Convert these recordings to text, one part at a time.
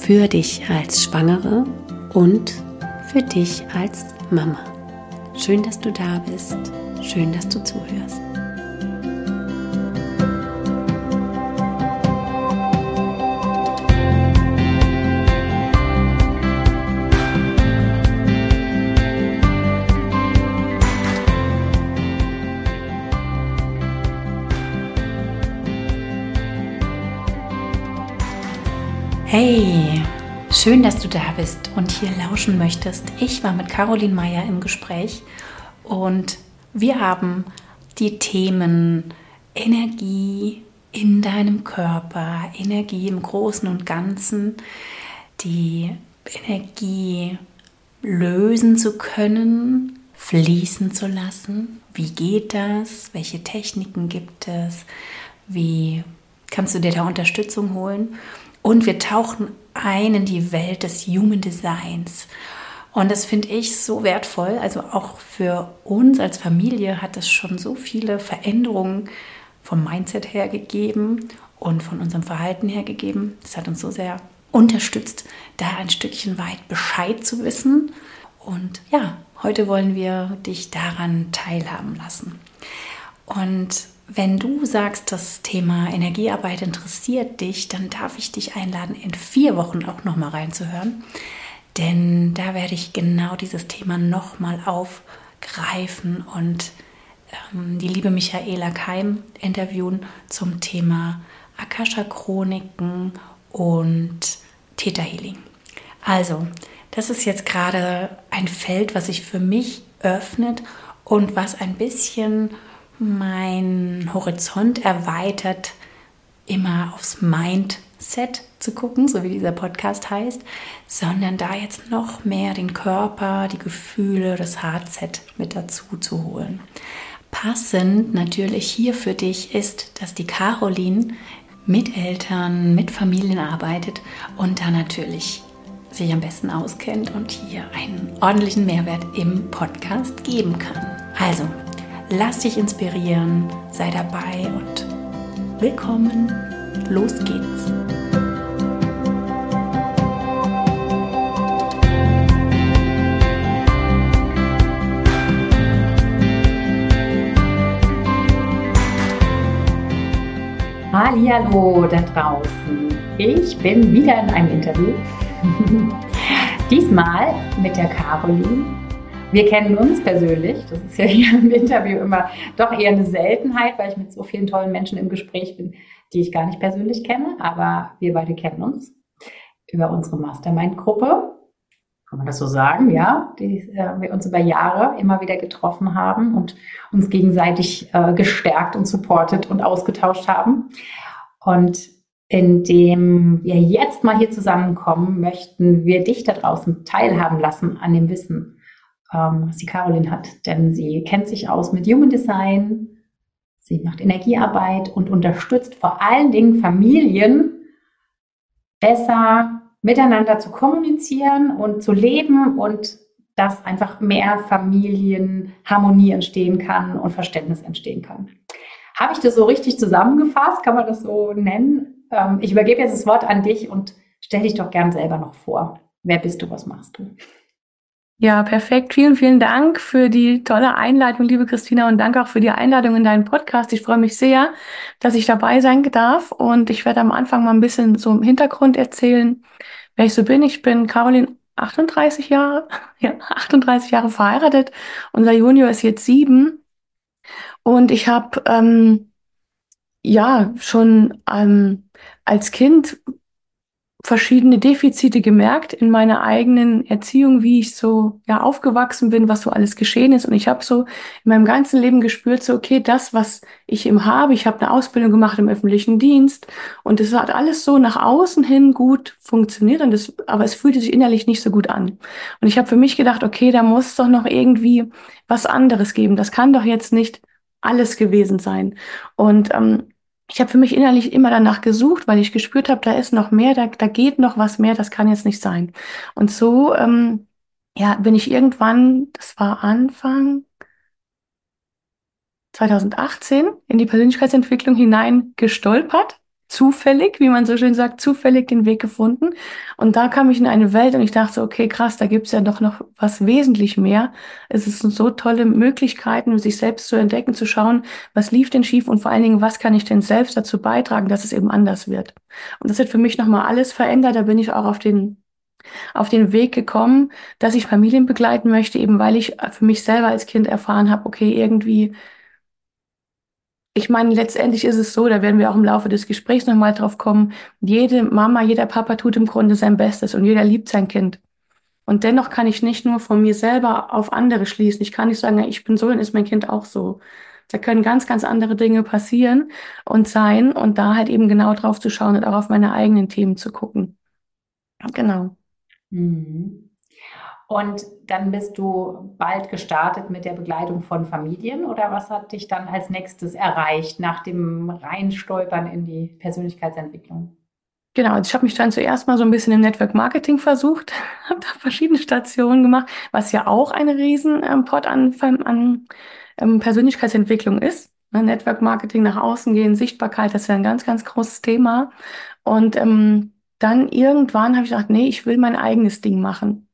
für dich als Schwangere und für dich als Mama. Schön, dass du da bist. Schön, dass du zuhörst. Hey, schön, dass du da bist und hier lauschen möchtest. Ich war mit Caroline Meyer im Gespräch und wir haben die Themen Energie in deinem Körper, Energie im Großen und Ganzen, die Energie lösen zu können, fließen zu lassen. Wie geht das? Welche Techniken gibt es? Wie kannst du dir da Unterstützung holen? Und wir tauchen ein in die Welt des Human Designs. Und das finde ich so wertvoll. Also auch für uns als Familie hat es schon so viele Veränderungen vom Mindset her gegeben und von unserem Verhalten her gegeben. Das hat uns so sehr unterstützt, da ein Stückchen weit Bescheid zu wissen. Und ja, heute wollen wir dich daran teilhaben lassen. Und wenn du sagst, das Thema Energiearbeit interessiert dich, dann darf ich dich einladen, in vier Wochen auch nochmal reinzuhören. Denn da werde ich genau dieses Thema nochmal aufgreifen und ähm, die liebe Michaela Keim interviewen zum Thema Akasha-Chroniken und Theta Healing. Also, das ist jetzt gerade ein Feld, was sich für mich öffnet und was ein bisschen mein Horizont erweitert, immer aufs Mindset zu gucken, so wie dieser Podcast heißt, sondern da jetzt noch mehr den Körper, die Gefühle, das Hardset mit dazu zu holen. Passend natürlich hier für dich ist, dass die Caroline mit Eltern, mit Familien arbeitet und da natürlich sich am besten auskennt und hier einen ordentlichen Mehrwert im Podcast geben kann. Also, Lass dich inspirieren, sei dabei und willkommen. Los geht's. Hallo da draußen. Ich bin wieder in einem Interview. Diesmal mit der Caroline wir kennen uns persönlich. Das ist ja hier im Interview immer doch eher eine Seltenheit, weil ich mit so vielen tollen Menschen im Gespräch bin, die ich gar nicht persönlich kenne. Aber wir beide kennen uns über unsere Mastermind-Gruppe. Kann man das so sagen? Ja, die äh, wir uns über Jahre immer wieder getroffen haben und uns gegenseitig äh, gestärkt und supportet und ausgetauscht haben. Und indem wir jetzt mal hier zusammenkommen, möchten wir dich da draußen teilhaben lassen an dem Wissen, ähm, was die Caroline hat. Denn sie kennt sich aus mit Human Design, sie macht Energiearbeit und unterstützt vor allen Dingen Familien besser miteinander zu kommunizieren und zu leben und dass einfach mehr Familienharmonie entstehen kann und Verständnis entstehen kann. Habe ich das so richtig zusammengefasst? Kann man das so nennen? Ähm, ich übergebe jetzt das Wort an dich und stell dich doch gern selber noch vor. Wer bist du? Was machst du? Ja, perfekt. Vielen, vielen Dank für die tolle Einleitung, liebe Christina, und danke auch für die Einladung in deinen Podcast. Ich freue mich sehr, dass ich dabei sein darf. Und ich werde am Anfang mal ein bisschen so im Hintergrund erzählen, wer ich so bin. Ich bin Caroline 38 Jahre, ja, 38 Jahre verheiratet. Unser Junior ist jetzt sieben. Und ich habe ähm, ja schon ähm, als Kind verschiedene Defizite gemerkt in meiner eigenen Erziehung, wie ich so ja aufgewachsen bin, was so alles geschehen ist. Und ich habe so in meinem ganzen Leben gespürt, so okay, das, was ich im habe, ich habe eine Ausbildung gemacht im öffentlichen Dienst und es hat alles so nach außen hin gut funktioniert, und das, aber es fühlte sich innerlich nicht so gut an. Und ich habe für mich gedacht, okay, da muss doch noch irgendwie was anderes geben. Das kann doch jetzt nicht alles gewesen sein. Und ähm, ich habe für mich innerlich immer danach gesucht, weil ich gespürt habe, da ist noch mehr, da, da geht noch was mehr, das kann jetzt nicht sein. Und so ähm, ja, bin ich irgendwann, das war Anfang 2018, in die Persönlichkeitsentwicklung hinein gestolpert zufällig, wie man so schön sagt, zufällig den Weg gefunden. Und da kam ich in eine Welt und ich dachte okay, krass, da gibt's ja doch noch was wesentlich mehr. Es sind so tolle Möglichkeiten, sich selbst zu entdecken, zu schauen, was lief denn schief und vor allen Dingen, was kann ich denn selbst dazu beitragen, dass es eben anders wird. Und das hat für mich nochmal alles verändert. Da bin ich auch auf den auf den Weg gekommen, dass ich Familien begleiten möchte, eben weil ich für mich selber als Kind erfahren habe, okay, irgendwie ich meine, letztendlich ist es so, da werden wir auch im Laufe des Gesprächs nochmal drauf kommen, jede Mama, jeder Papa tut im Grunde sein Bestes und jeder liebt sein Kind. Und dennoch kann ich nicht nur von mir selber auf andere schließen. Ich kann nicht sagen, ich bin so, dann ist mein Kind auch so. Da können ganz, ganz andere Dinge passieren und sein und da halt eben genau drauf zu schauen und auch auf meine eigenen Themen zu gucken. Genau. Mhm. Und dann bist du bald gestartet mit der Begleitung von Familien oder was hat dich dann als nächstes erreicht nach dem Reinstolpern in die Persönlichkeitsentwicklung? Genau, also ich habe mich dann zuerst mal so ein bisschen im Network Marketing versucht, habe da verschiedene Stationen gemacht, was ja auch eine riesen ähm, an, an ähm, Persönlichkeitsentwicklung ist. Ne? Network Marketing nach außen gehen, Sichtbarkeit, das ist ja ein ganz, ganz großes Thema. Und ähm, dann irgendwann habe ich gedacht, nee, ich will mein eigenes Ding machen.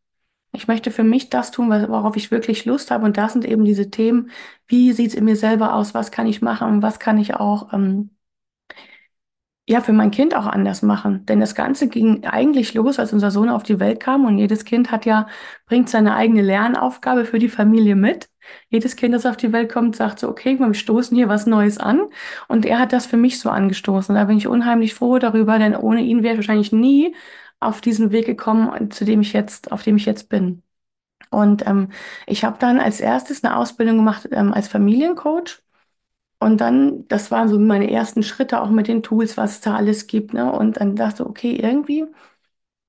Ich möchte für mich das tun, worauf ich wirklich Lust habe. Und das sind eben diese Themen, wie sieht es in mir selber aus, was kann ich machen was kann ich auch ähm, ja, für mein Kind auch anders machen. Denn das Ganze ging eigentlich los, als unser Sohn auf die Welt kam. Und jedes Kind hat ja, bringt seine eigene Lernaufgabe für die Familie mit. Jedes Kind, das auf die Welt kommt, sagt so, okay, wir stoßen hier was Neues an. Und er hat das für mich so angestoßen. Da bin ich unheimlich froh darüber, denn ohne ihn wäre ich wahrscheinlich nie auf diesen Weg gekommen, zu dem ich jetzt, auf dem ich jetzt bin. Und ähm, ich habe dann als erstes eine Ausbildung gemacht ähm, als Familiencoach. Und dann, das waren so meine ersten Schritte auch mit den Tools, was es da alles gibt. Ne? Und dann dachte ich, okay, irgendwie,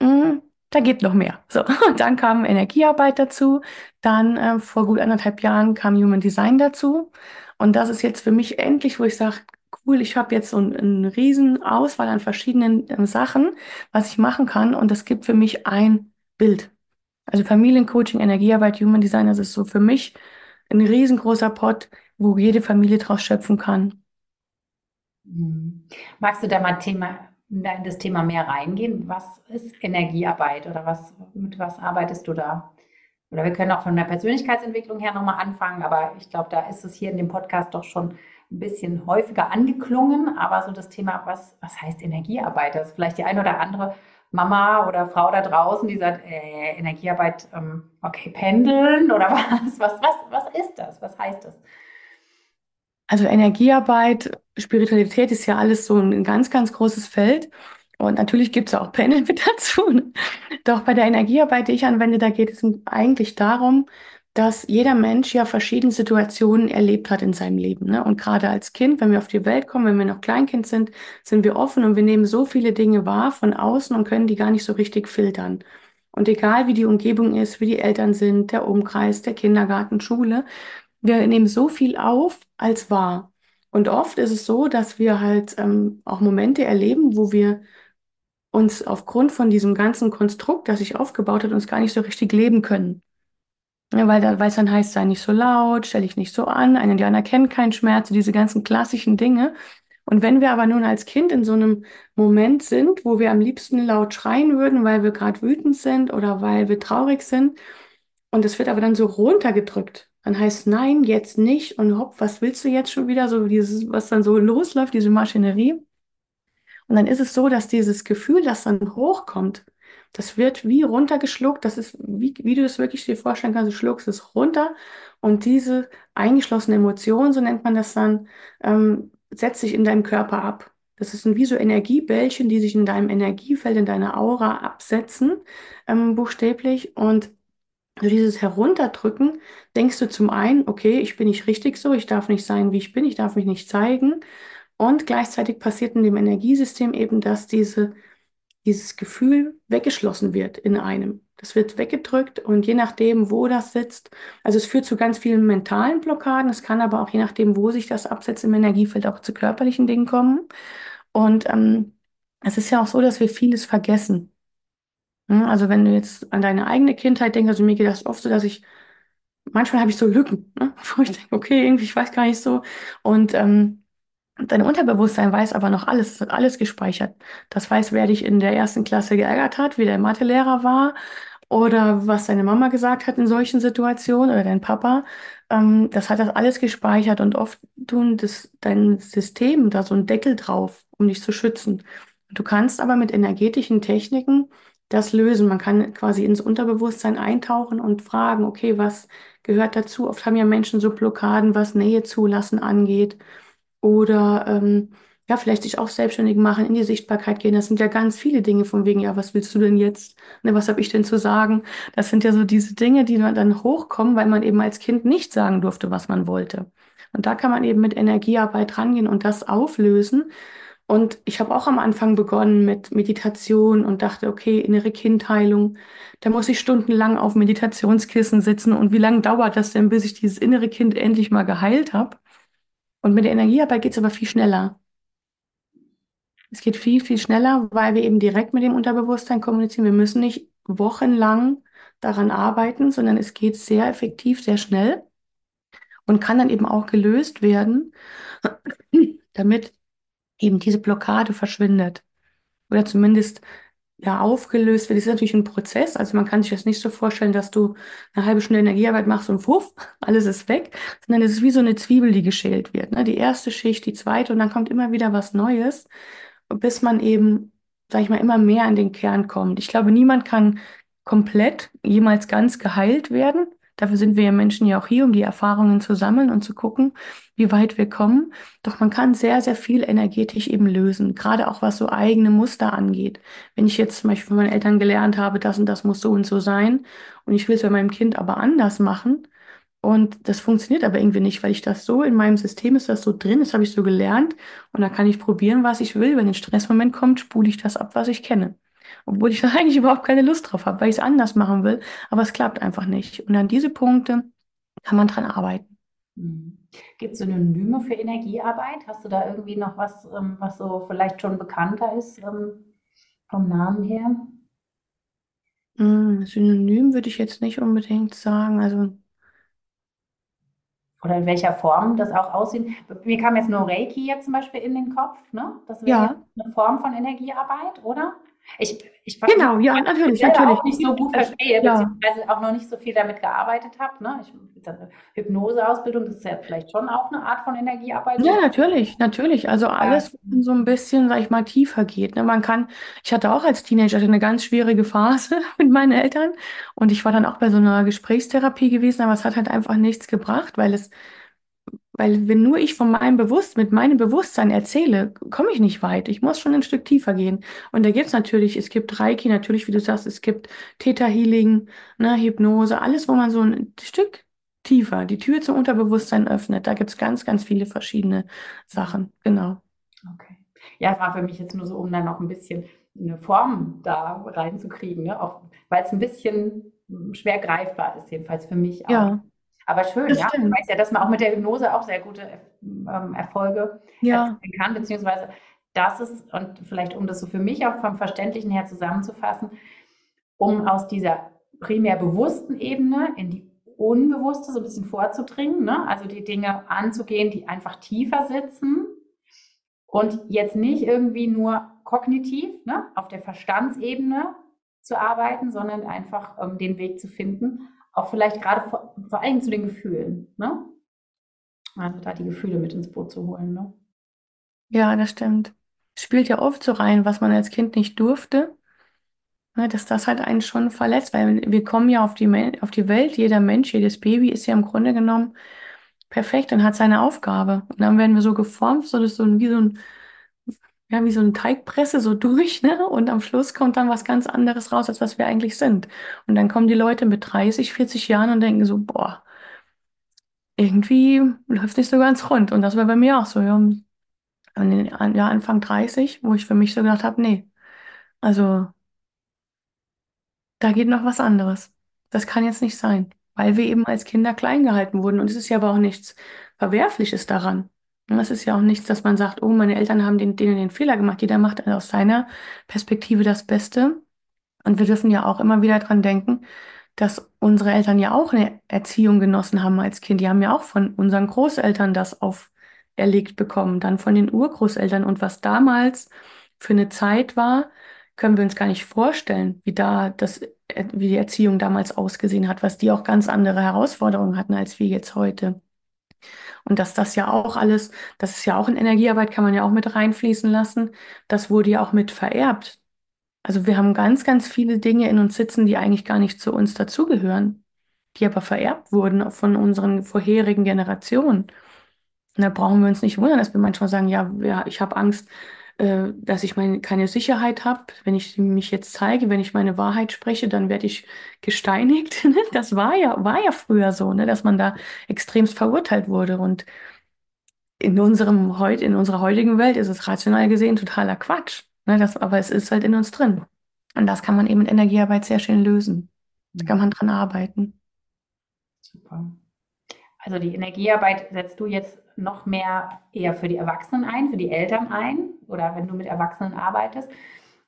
mh, hm, da geht noch mehr. So, und dann kam Energiearbeit dazu. Dann äh, vor gut anderthalb Jahren kam Human Design dazu. Und das ist jetzt für mich endlich, wo ich sage, cool, ich habe jetzt so eine ein riesen Auswahl an verschiedenen äh, Sachen, was ich machen kann und das gibt für mich ein Bild. Also Familiencoaching, Energiearbeit, Human Design, das ist so für mich ein riesengroßer Pot, wo jede Familie draus schöpfen kann. Mhm. Magst du da mal Thema, in das Thema mehr reingehen? Was ist Energiearbeit oder was, mit was arbeitest du da? Oder wir können auch von der Persönlichkeitsentwicklung her nochmal anfangen, aber ich glaube, da ist es hier in dem Podcast doch schon ein bisschen häufiger angeklungen, aber so das Thema, was, was heißt Energiearbeit? Das ist vielleicht die eine oder andere Mama oder Frau da draußen, die sagt, äh, Energiearbeit, ähm, okay, pendeln oder was, was, was, was ist das? Was heißt das? Also Energiearbeit, Spiritualität ist ja alles so ein ganz, ganz großes Feld. Und natürlich gibt es auch Panel mit dazu. Ne? Doch bei der Energiearbeit, die ich anwende, da geht es eigentlich darum, dass jeder Mensch ja verschiedene Situationen erlebt hat in seinem Leben. Ne? Und gerade als Kind, wenn wir auf die Welt kommen, wenn wir noch Kleinkind sind, sind wir offen und wir nehmen so viele Dinge wahr von außen und können die gar nicht so richtig filtern. Und egal wie die Umgebung ist, wie die Eltern sind, der Umkreis, der Kindergarten, Schule, wir nehmen so viel auf als wahr. Und oft ist es so, dass wir halt ähm, auch Momente erleben, wo wir uns aufgrund von diesem ganzen Konstrukt, das sich aufgebaut hat, uns gar nicht so richtig leben können. Weil, da, weil es dann heißt, sei nicht so laut, stell dich nicht so an, ein Indianer kennt keinen Schmerz, diese ganzen klassischen Dinge. Und wenn wir aber nun als Kind in so einem Moment sind, wo wir am liebsten laut schreien würden, weil wir gerade wütend sind oder weil wir traurig sind, und es wird aber dann so runtergedrückt, dann heißt nein, jetzt nicht und hopp, was willst du jetzt schon wieder? So dieses, was dann so losläuft, diese Maschinerie. Und dann ist es so, dass dieses Gefühl, das dann hochkommt, das wird wie runtergeschluckt. Das ist, wie, wie du das wirklich dir vorstellen kannst, du schluckst es runter und diese eingeschlossene Emotion, so nennt man das dann, ähm, setzt sich in deinem Körper ab. Das sind wie so Energiebällchen, die sich in deinem Energiefeld, in deiner Aura absetzen, ähm, buchstäblich. Und durch dieses Herunterdrücken denkst du zum einen, okay, ich bin nicht richtig so, ich darf nicht sein, wie ich bin, ich darf mich nicht zeigen. Und gleichzeitig passiert in dem Energiesystem eben, dass diese, dieses Gefühl weggeschlossen wird in einem. Das wird weggedrückt und je nachdem, wo das sitzt, also es führt zu ganz vielen mentalen Blockaden, es kann aber auch je nachdem, wo sich das absetzt im Energiefeld, auch zu körperlichen Dingen kommen. Und ähm, es ist ja auch so, dass wir vieles vergessen. Ja, Also wenn du jetzt an deine eigene Kindheit denkst, also mir geht das oft so, dass ich, manchmal habe ich so Lücken, ne? wo ich denke, okay, irgendwie, ich weiß gar nicht so. Und ähm, dein Unterbewusstsein weiß aber noch alles, es hat alles gespeichert. Das weiß, wer dich in der ersten Klasse geärgert hat, wie der Mathelehrer war oder was deine Mama gesagt hat in solchen Situationen oder dein Papa. Ähm, das hat das alles gespeichert und oft tun das dein System da so einen Deckel drauf, um dich zu schützen. Du kannst aber mit energetischen Techniken das lösen. Man kann quasi ins Unterbewusstsein eintauchen und fragen, okay, was gehört dazu? Oft haben ja Menschen so Blockaden, was Nähe zulassen angeht oder ähm, ja, vielleicht sich auch selbstständig machen, in die Sichtbarkeit gehen. Das sind ja ganz viele Dinge von wegen, ja, was willst du denn jetzt? Ne, was habe ich denn zu sagen? Das sind ja so diese Dinge, die dann hochkommen, weil man eben als Kind nicht sagen durfte, was man wollte. Und da kann man eben mit Energiearbeit rangehen und das auflösen. Und ich habe auch am Anfang begonnen mit Meditation und dachte, okay, innere Kindheilung, da muss ich stundenlang auf Meditationskissen sitzen. Und wie lange dauert das denn, bis ich dieses innere Kind endlich mal geheilt habe? Und mit der Energiearbeit geht es aber viel schneller. Es geht viel, viel schneller, weil wir eben direkt mit dem Unterbewusstsein kommunizieren. Wir müssen nicht wochenlang daran arbeiten, sondern es geht sehr effektiv, sehr schnell und kann dann eben auch gelöst werden, damit eben diese Blockade verschwindet. Oder zumindest ja, aufgelöst wird. Das ist natürlich ein Prozess. Also man kann sich das nicht so vorstellen, dass du eine halbe Stunde Energiearbeit machst und wuff, alles ist weg, sondern es ist wie so eine Zwiebel, die geschält wird. Ne? Die erste Schicht, die zweite und dann kommt immer wieder was Neues, bis man eben, sag ich mal, immer mehr an den Kern kommt. Ich glaube, niemand kann komplett jemals ganz geheilt werden. Dafür sind wir ja Menschen ja auch hier, um die Erfahrungen zu sammeln und zu gucken, wie weit wir kommen. Doch man kann sehr, sehr viel energetisch eben lösen, gerade auch was so eigene Muster angeht. Wenn ich jetzt zum Beispiel von meinen Eltern gelernt habe, das und das muss so und so sein und ich will es bei meinem Kind aber anders machen und das funktioniert aber irgendwie nicht, weil ich das so in meinem System ist, das so drin, das habe ich so gelernt und da kann ich probieren, was ich will. Wenn ein Stressmoment kommt, spule ich das ab, was ich kenne. Obwohl ich da eigentlich überhaupt keine Lust drauf habe, weil ich es anders machen will, aber es klappt einfach nicht. Und an diese Punkte kann man dran arbeiten. Mhm. Gibt es Synonyme für Energiearbeit? Hast du da irgendwie noch was, ähm, was so vielleicht schon bekannter ist ähm, vom Namen her? Mm, Synonym würde ich jetzt nicht unbedingt sagen. Also Oder in welcher Form das auch aussieht? Mir kam jetzt nur Reiki jetzt zum Beispiel in den Kopf, ne? Das wäre ja eine Form von Energiearbeit, oder? Ich, ich genau, ja, natürlich, natürlich. auch nicht so gut verstehe, ja, beziehungsweise auch noch nicht so viel damit gearbeitet habe. Ne? Ich jetzt eine Hypnoseausbildung, das ist ja vielleicht schon auch eine Art von Energiearbeit. ja, natürlich, natürlich. Also Ja. alles, wo man so ein bisschen, sag ich mal, tiefer geht. Ne? Man kann, ich hatte auch als Teenager eine ganz schwierige Phase mit meinen Eltern und ich war dann auch bei so einer Gesprächstherapie gewesen, aber es hat halt einfach nichts gebracht, weil es Weil wenn nur ich von meinem Bewusst, mit meinem Bewusstsein erzähle, komme ich nicht weit. Ich muss schon ein Stück tiefer gehen. Und da gibt es natürlich, es gibt Reiki, natürlich, wie du sagst, es gibt Theta Healing, ne, Hypnose, alles, wo man so ein Stück tiefer die Tür zum Unterbewusstsein öffnet. Da gibt es ganz, ganz viele verschiedene Sachen. Genau. Okay. Ja, es war für mich jetzt nur so, um dann noch ein bisschen eine Form da reinzukriegen, ne? Auch weil es ein bisschen schwer greifbar ist, jedenfalls für mich auch. Ja, Aber schön, das ja. Ich stimmt. weiß ja, dass man auch mit der Hypnose auch sehr gute ähm, Erfolge Ja, erzielen kann, beziehungsweise das ist, und vielleicht um das so für mich auch vom Verständlichen her zusammenzufassen, um aus dieser primär bewussten Ebene in die unbewusste so ein bisschen vorzudringen, ne? Also die Dinge anzugehen, die einfach tiefer sitzen und jetzt nicht irgendwie nur kognitiv, ne, auf der Verstandsebene zu arbeiten, sondern einfach ähm, den Weg zu finden, auch vielleicht gerade vor, vor allem zu den Gefühlen, ne? Also da die Gefühle mit ins Boot zu holen, ne? ja, das stimmt. Spielt ja oft so rein, was man als Kind nicht durfte. Ne, dass das halt einen schon verletzt, weil wir kommen ja auf die, auf die Welt, jeder Mensch, jedes Baby ist ja im Grunde genommen perfekt und hat seine Aufgabe. Und dann werden wir so geformt, so dass so wie so ein, ja, wie so eine Teigpresse so durch, ne? Und am Schluss kommt dann was ganz anderes raus, als was wir eigentlich sind. Und dann kommen die Leute mit 30, 40 Jahren und denken so, boah, irgendwie läuft nicht so ganz rund. Und das war bei mir auch so, ja, ja, Anfang 30, wo ich für mich so gedacht habe, nee, also da geht noch was anderes. Das kann jetzt nicht sein, weil wir eben als Kinder klein gehalten wurden. Und es ist ja aber auch nichts Verwerfliches daran. Und es ist ja auch nichts, dass man sagt, oh, meine Eltern haben den, denen den Fehler gemacht. Jeder macht aus seiner Perspektive das Beste. Und wir dürfen ja auch immer wieder dran denken, dass unsere Eltern ja auch eine Erziehung genossen haben als Kind. Die haben ja auch von unseren Großeltern das auferlegt bekommen, dann von den Urgroßeltern. Und was damals für eine Zeit war, können wir uns gar nicht vorstellen, wie da das, wie die Erziehung damals ausgesehen hat, was die auch ganz andere Herausforderungen hatten als wir jetzt heute. Und dass das ja auch alles, das ist ja auch in Energiearbeit, kann man ja auch mit reinfließen lassen. Das wurde ja auch mit vererbt. Also wir haben ganz, ganz viele Dinge in uns sitzen, die eigentlich gar nicht zu uns dazugehören, die aber vererbt wurden von unseren vorherigen Generationen. Und da brauchen wir uns nicht wundern, dass wir manchmal sagen, ja, ja ich habe Angst, äh, dass ich meine, keine Sicherheit habe. Wenn ich mich jetzt zeige, wenn ich meine Wahrheit spreche, dann werde ich gesteinigt. Das war ja, war ja früher so, ne, dass man da extremst verurteilt wurde. Und in unserem in unserer heutigen Welt ist es rational gesehen totaler Quatsch. Ne, das, aber es ist halt in uns drin. Und das kann man eben mit Energiearbeit sehr schön lösen. Da kann man dran arbeiten. Super. Also die Energiearbeit setzt du jetzt noch mehr eher für die Erwachsenen ein, für die Eltern ein oder wenn du mit Erwachsenen arbeitest.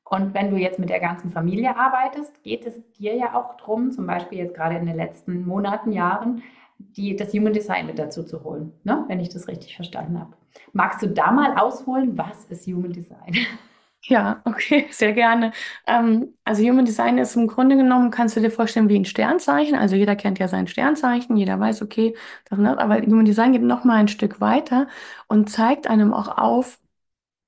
Und wenn du jetzt mit der ganzen Familie arbeitest, geht es dir ja auch darum, zum Beispiel jetzt gerade in den letzten Monaten, Jahren, die, das Human Design mit dazu zu holen, ne? wenn ich das richtig verstanden habe. Magst du da mal ausholen, was ist Human Design? Ja, okay, sehr gerne. Ähm, also Human Design ist im Grunde genommen, kannst du dir vorstellen, wie ein Sternzeichen. Also jeder kennt ja sein Sternzeichen, jeder weiß, okay, das, ne, aber Human Design geht noch mal ein Stück weiter und zeigt einem auch auf,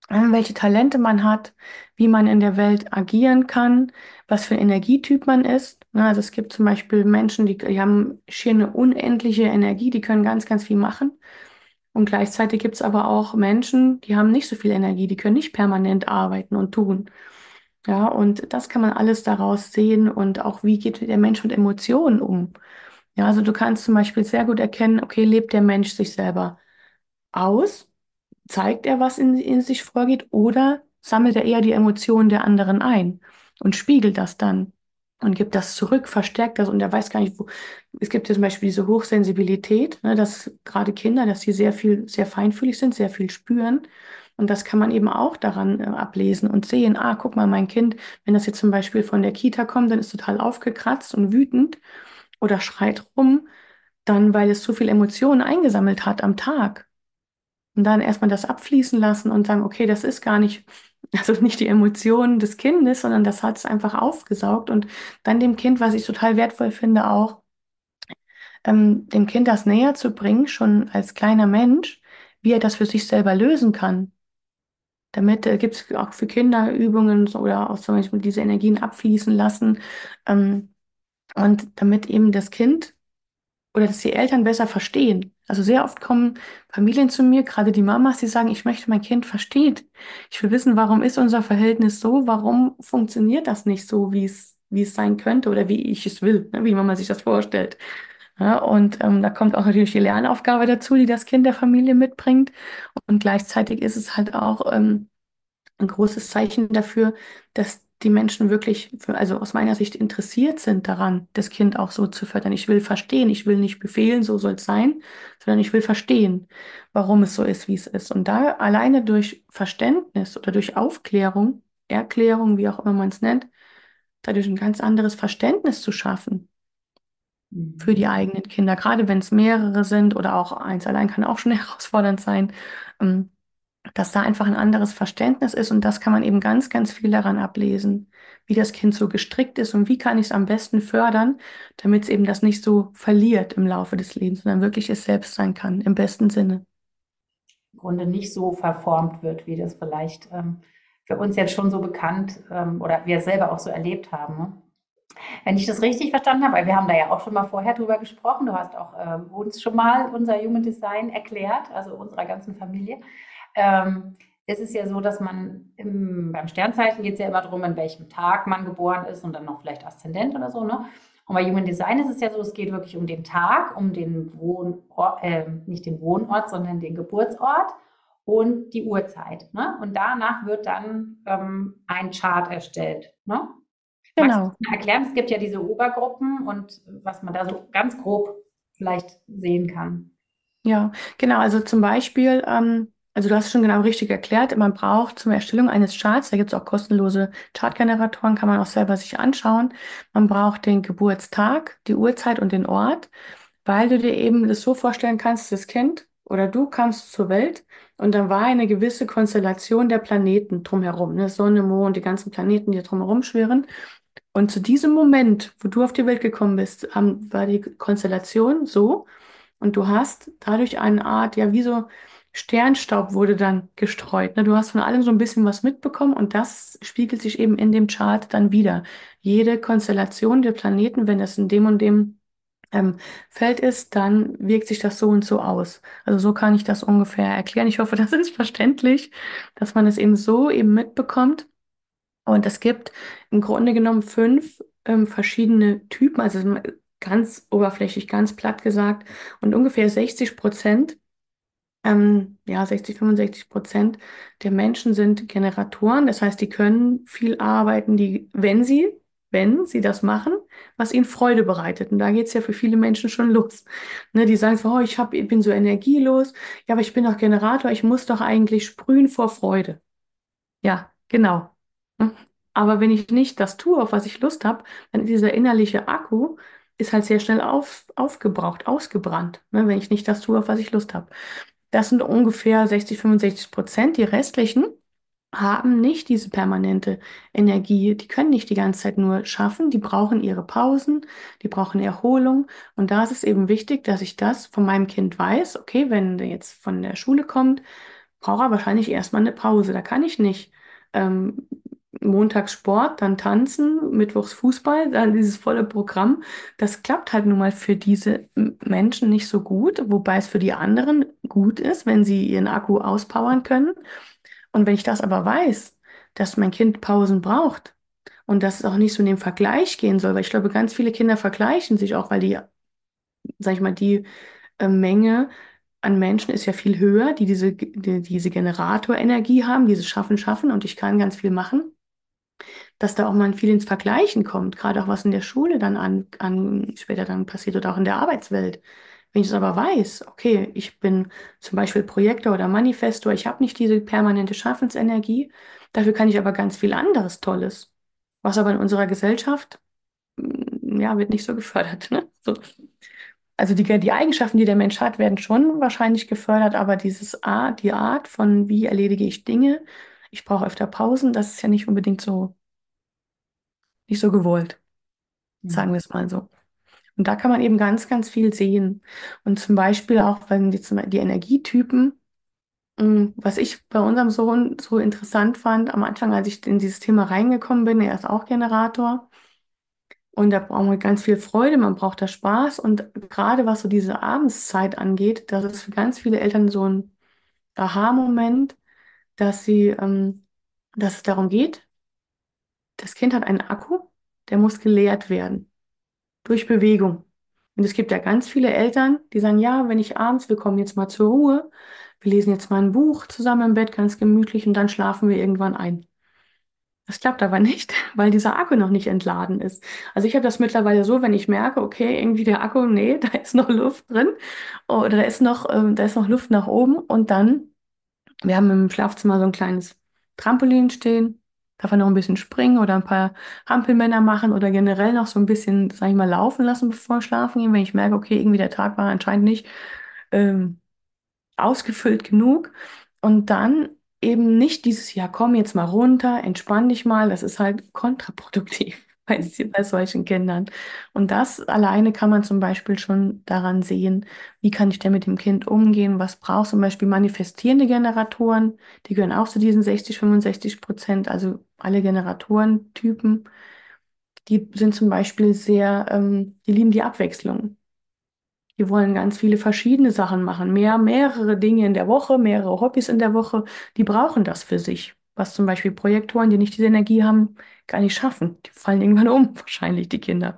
ähm, welche Talente man hat, wie man in der Welt agieren kann, was für ein Energietyp man ist. Ne, also es gibt zum Beispiel Menschen, die, die haben schier eine unendliche Energie, die können ganz, ganz viel machen. Und gleichzeitig gibt es aber auch Menschen, die haben nicht so viel Energie, die können nicht permanent arbeiten und tun. Ja, und das kann man alles daraus sehen und auch wie geht der Mensch mit Emotionen um. Ja, also du kannst zum Beispiel sehr gut erkennen, okay, lebt der Mensch sich selber aus? Zeigt er, was in, in sich vorgeht? Oder sammelt er eher die Emotionen der anderen ein und spiegelt das dann? Und gibt das zurück, verstärkt das und er weiß gar nicht, wo. Es gibt ja zum Beispiel diese Hochsensibilität, ne, dass gerade Kinder, dass sie sehr viel, sehr feinfühlig sind, sehr viel spüren. Und das kann man eben auch daran äh, ablesen und sehen, ah, guck mal, mein Kind, wenn das jetzt zum Beispiel von der Kita kommt, dann ist total aufgekratzt und wütend oder schreit rum, dann, weil es zu viel Emotionen eingesammelt hat am Tag. Und dann erstmal das abfließen lassen und sagen, okay, das ist gar nicht also nicht die Emotionen des Kindes, sondern das hat es einfach aufgesaugt und dann dem Kind, was ich total wertvoll finde, auch ähm, dem Kind das näher zu bringen, schon als kleiner Mensch, wie er das für sich selber lösen kann. Damit äh, gibt es auch für Kinder Übungen oder auch zum Beispiel diese Energien abfließen lassen. Ähm, und damit eben das Kind oder dass die Eltern besser verstehen. Also sehr oft kommen Familien zu mir, gerade die Mamas, die sagen, ich möchte mein Kind verstehen. Ich will wissen, warum ist unser Verhältnis so? Warum funktioniert das nicht so, wie es, wie es sein könnte oder wie ich es will, ne? wie Mama sich das vorstellt. Ja, und ähm, da kommt auch natürlich die Lernaufgabe dazu, die das Kind der Familie mitbringt. Und gleichzeitig ist es halt auch ähm, ein großes Zeichen dafür, dass die Menschen wirklich, für, also aus meiner Sicht, interessiert sind daran, das Kind auch so zu fördern. Ich will verstehen, ich will nicht befehlen, so soll es sein, sondern ich will verstehen, warum es so ist, wie es ist. Und da alleine durch Verständnis oder durch Aufklärung, Erklärung, wie auch immer man es nennt, dadurch ein ganz anderes Verständnis zu schaffen für die eigenen Kinder, gerade wenn es mehrere sind oder auch eins allein kann auch schon herausfordernd sein. Ähm, dass da einfach ein anderes Verständnis ist und das kann man eben ganz, ganz viel daran ablesen, wie das Kind so gestrickt ist und wie kann ich es am besten fördern, damit es eben das nicht so verliert im Laufe des Lebens, sondern wirklich es selbst sein kann, im besten Sinne. Im Grunde nicht so verformt wird, wie das vielleicht ähm, für uns jetzt schon so bekannt ähm, oder wir selber auch so erlebt haben. Ne? Wenn ich das richtig verstanden habe, weil wir haben da ja auch schon mal vorher drüber gesprochen, du hast auch äh, uns schon mal unser Human Design erklärt, also unserer ganzen Familie ähm, es ist ja so, dass man im, beim Sternzeichen geht es ja immer darum, in welchem Tag man geboren ist und dann noch vielleicht Aszendent oder so, ne? Und bei Human Design ist es ja so, es geht wirklich um den Tag, um den Wohnort, äh, nicht den Wohnort, sondern den Geburtsort und die Uhrzeit. Ne? Und danach wird dann ähm, ein Chart erstellt. Ne? Genau. Erklären? Es gibt ja diese Obergruppen und was man da so ganz grob vielleicht sehen kann. Ja, genau. Also zum Beispiel, ähm, also du hast schon genau richtig erklärt, man braucht zur Erstellung eines Charts, da gibt es auch kostenlose Chartgeneratoren, kann man auch selber sich anschauen. Man braucht den Geburtstag, die Uhrzeit und den Ort, weil du dir eben das so vorstellen kannst, das Kind oder du kamst zur Welt und dann war eine gewisse Konstellation der Planeten drumherum, ne? Sonne, Mond, die ganzen Planeten, die drumherum schwirren. Und zu diesem Moment, wo du auf die Welt gekommen bist, war die Konstellation so und du hast dadurch eine Art, ja, wie so Sternstaub wurde dann gestreut. Ne? Du hast von allem so ein bisschen was mitbekommen und das spiegelt sich eben in dem Chart dann wieder. Jede Konstellation der Planeten, wenn es in dem und dem ähm, Feld ist, dann wirkt sich das so und so aus. Also so kann ich das ungefähr erklären. Ich hoffe, das ist verständlich, dass man es eben so eben mitbekommt. Und es gibt im Grunde genommen fünf ähm, verschiedene Typen, also ganz oberflächlich, ganz platt gesagt. Und ungefähr 60 Prozent, ähm, ja, 60, 65 Prozent der Menschen sind Generatoren. Das heißt, die können viel arbeiten, die, wenn sie, wenn sie das machen, was ihnen Freude bereitet. Und da geht es ja für viele Menschen schon los. Ne, die sagen so, oh, ich, hab, ich bin so energielos, ja, aber ich bin doch Generator, ich muss doch eigentlich sprühen vor Freude. Ja, genau. Hm? Aber wenn ich nicht das tue, auf was ich Lust habe, dann ist dieser innerliche Akku ist halt sehr schnell auf, aufgebraucht, ausgebrannt, ne, wenn ich nicht das tue, auf was ich Lust habe. Das sind ungefähr 60, 65 Prozent. Die restlichen haben nicht diese permanente Energie. Die können nicht die ganze Zeit nur schaffen. Die brauchen ihre Pausen, die brauchen Erholung. Und da ist es eben wichtig, dass ich das von meinem Kind weiß. Okay, wenn der jetzt von der Schule kommt, braucht er wahrscheinlich erstmal eine Pause. Da kann ich nicht ähm, montags Sport, dann tanzen, mittwochs Fußball, dann dieses volle Programm. Das klappt halt nun mal für diese Menschen nicht so gut, wobei es für die anderen gut ist, wenn sie ihren Akku auspowern können. Und wenn ich das aber weiß, dass mein Kind Pausen braucht und dass es auch nicht so in den Vergleich gehen soll, weil ich glaube, ganz viele Kinder vergleichen sich auch, weil die, sag ich mal, die äh, Menge an Menschen ist ja viel höher, die diese, die, diese Generatorenergie haben, dieses Schaffen, Schaffen und ich kann ganz viel machen dass da auch mal viel ins Vergleichen kommt, gerade auch was in der Schule dann an, an später dann passiert oder auch in der Arbeitswelt. Wenn ich es aber weiß, okay, ich bin zum Beispiel Projektor oder Manifestor, ich habe nicht diese permanente Schaffensenergie, dafür kann ich aber ganz viel anderes Tolles, was aber in unserer Gesellschaft, mm, ja, wird nicht so gefördert. Ne? So. Also die, die Eigenschaften, die der Mensch hat, werden schon wahrscheinlich gefördert, aber dieses Art, die Art von wie erledige ich Dinge, ich brauche öfter Pausen, das ist ja nicht unbedingt so nicht so gewollt, mhm. sagen wir es mal so. Und da kann man eben ganz, ganz viel sehen. Und zum Beispiel auch, wenn die, die Energietypen, hm, was ich bei unserem Sohn so interessant fand, am Anfang, als ich in dieses Thema reingekommen bin, er ist auch Generator. Und da brauchen wir ganz viel Freude, man braucht da Spaß. Und gerade was so diese Abendszeit angeht, das ist für ganz viele Eltern so ein Aha-Moment, dass sie, ähm, dass es darum geht, das Kind hat einen Akku, der muss geleert werden durch Bewegung. Und es gibt ja ganz viele Eltern, die sagen, ja, wenn ich abends, wir kommen jetzt mal zur Ruhe, wir lesen jetzt mal ein Buch zusammen im Bett, ganz gemütlich, und dann schlafen wir irgendwann ein. Das klappt aber nicht, weil dieser Akku noch nicht entladen ist. Also ich habe das mittlerweile so, wenn ich merke, okay, irgendwie der Akku, nee, da ist noch Luft drin oder da ist noch, äh, da ist noch Luft nach oben und dann, wir haben im Schlafzimmer so ein kleines Trampolin stehen, Darf er noch ein bisschen springen oder ein paar Hampelmänner machen oder generell noch so ein bisschen, sag ich mal, laufen lassen, bevor wir schlafen gehen, wenn ich merke, okay, irgendwie der Tag war anscheinend nicht ähm, ausgefüllt genug. Und dann eben nicht dieses, ja, komm jetzt mal runter, entspann dich mal, das ist halt kontraproduktiv bei, bei solchen Kindern. Und das alleine kann man zum Beispiel schon daran sehen, wie kann ich denn mit dem Kind umgehen, was braucht zum Beispiel manifestierende Generatoren, die gehören auch zu diesen 60, 65 Prozent, also alle Generatorentypen, die sind zum Beispiel sehr, ähm, die lieben die Abwechslung. Die wollen ganz viele verschiedene Sachen machen, mehr, mehrere Dinge in der Woche, mehrere Hobbys in der Woche. Die brauchen das für sich. Was zum Beispiel Projektoren, die nicht diese Energie haben, gar nicht schaffen. Die fallen irgendwann um, wahrscheinlich die Kinder,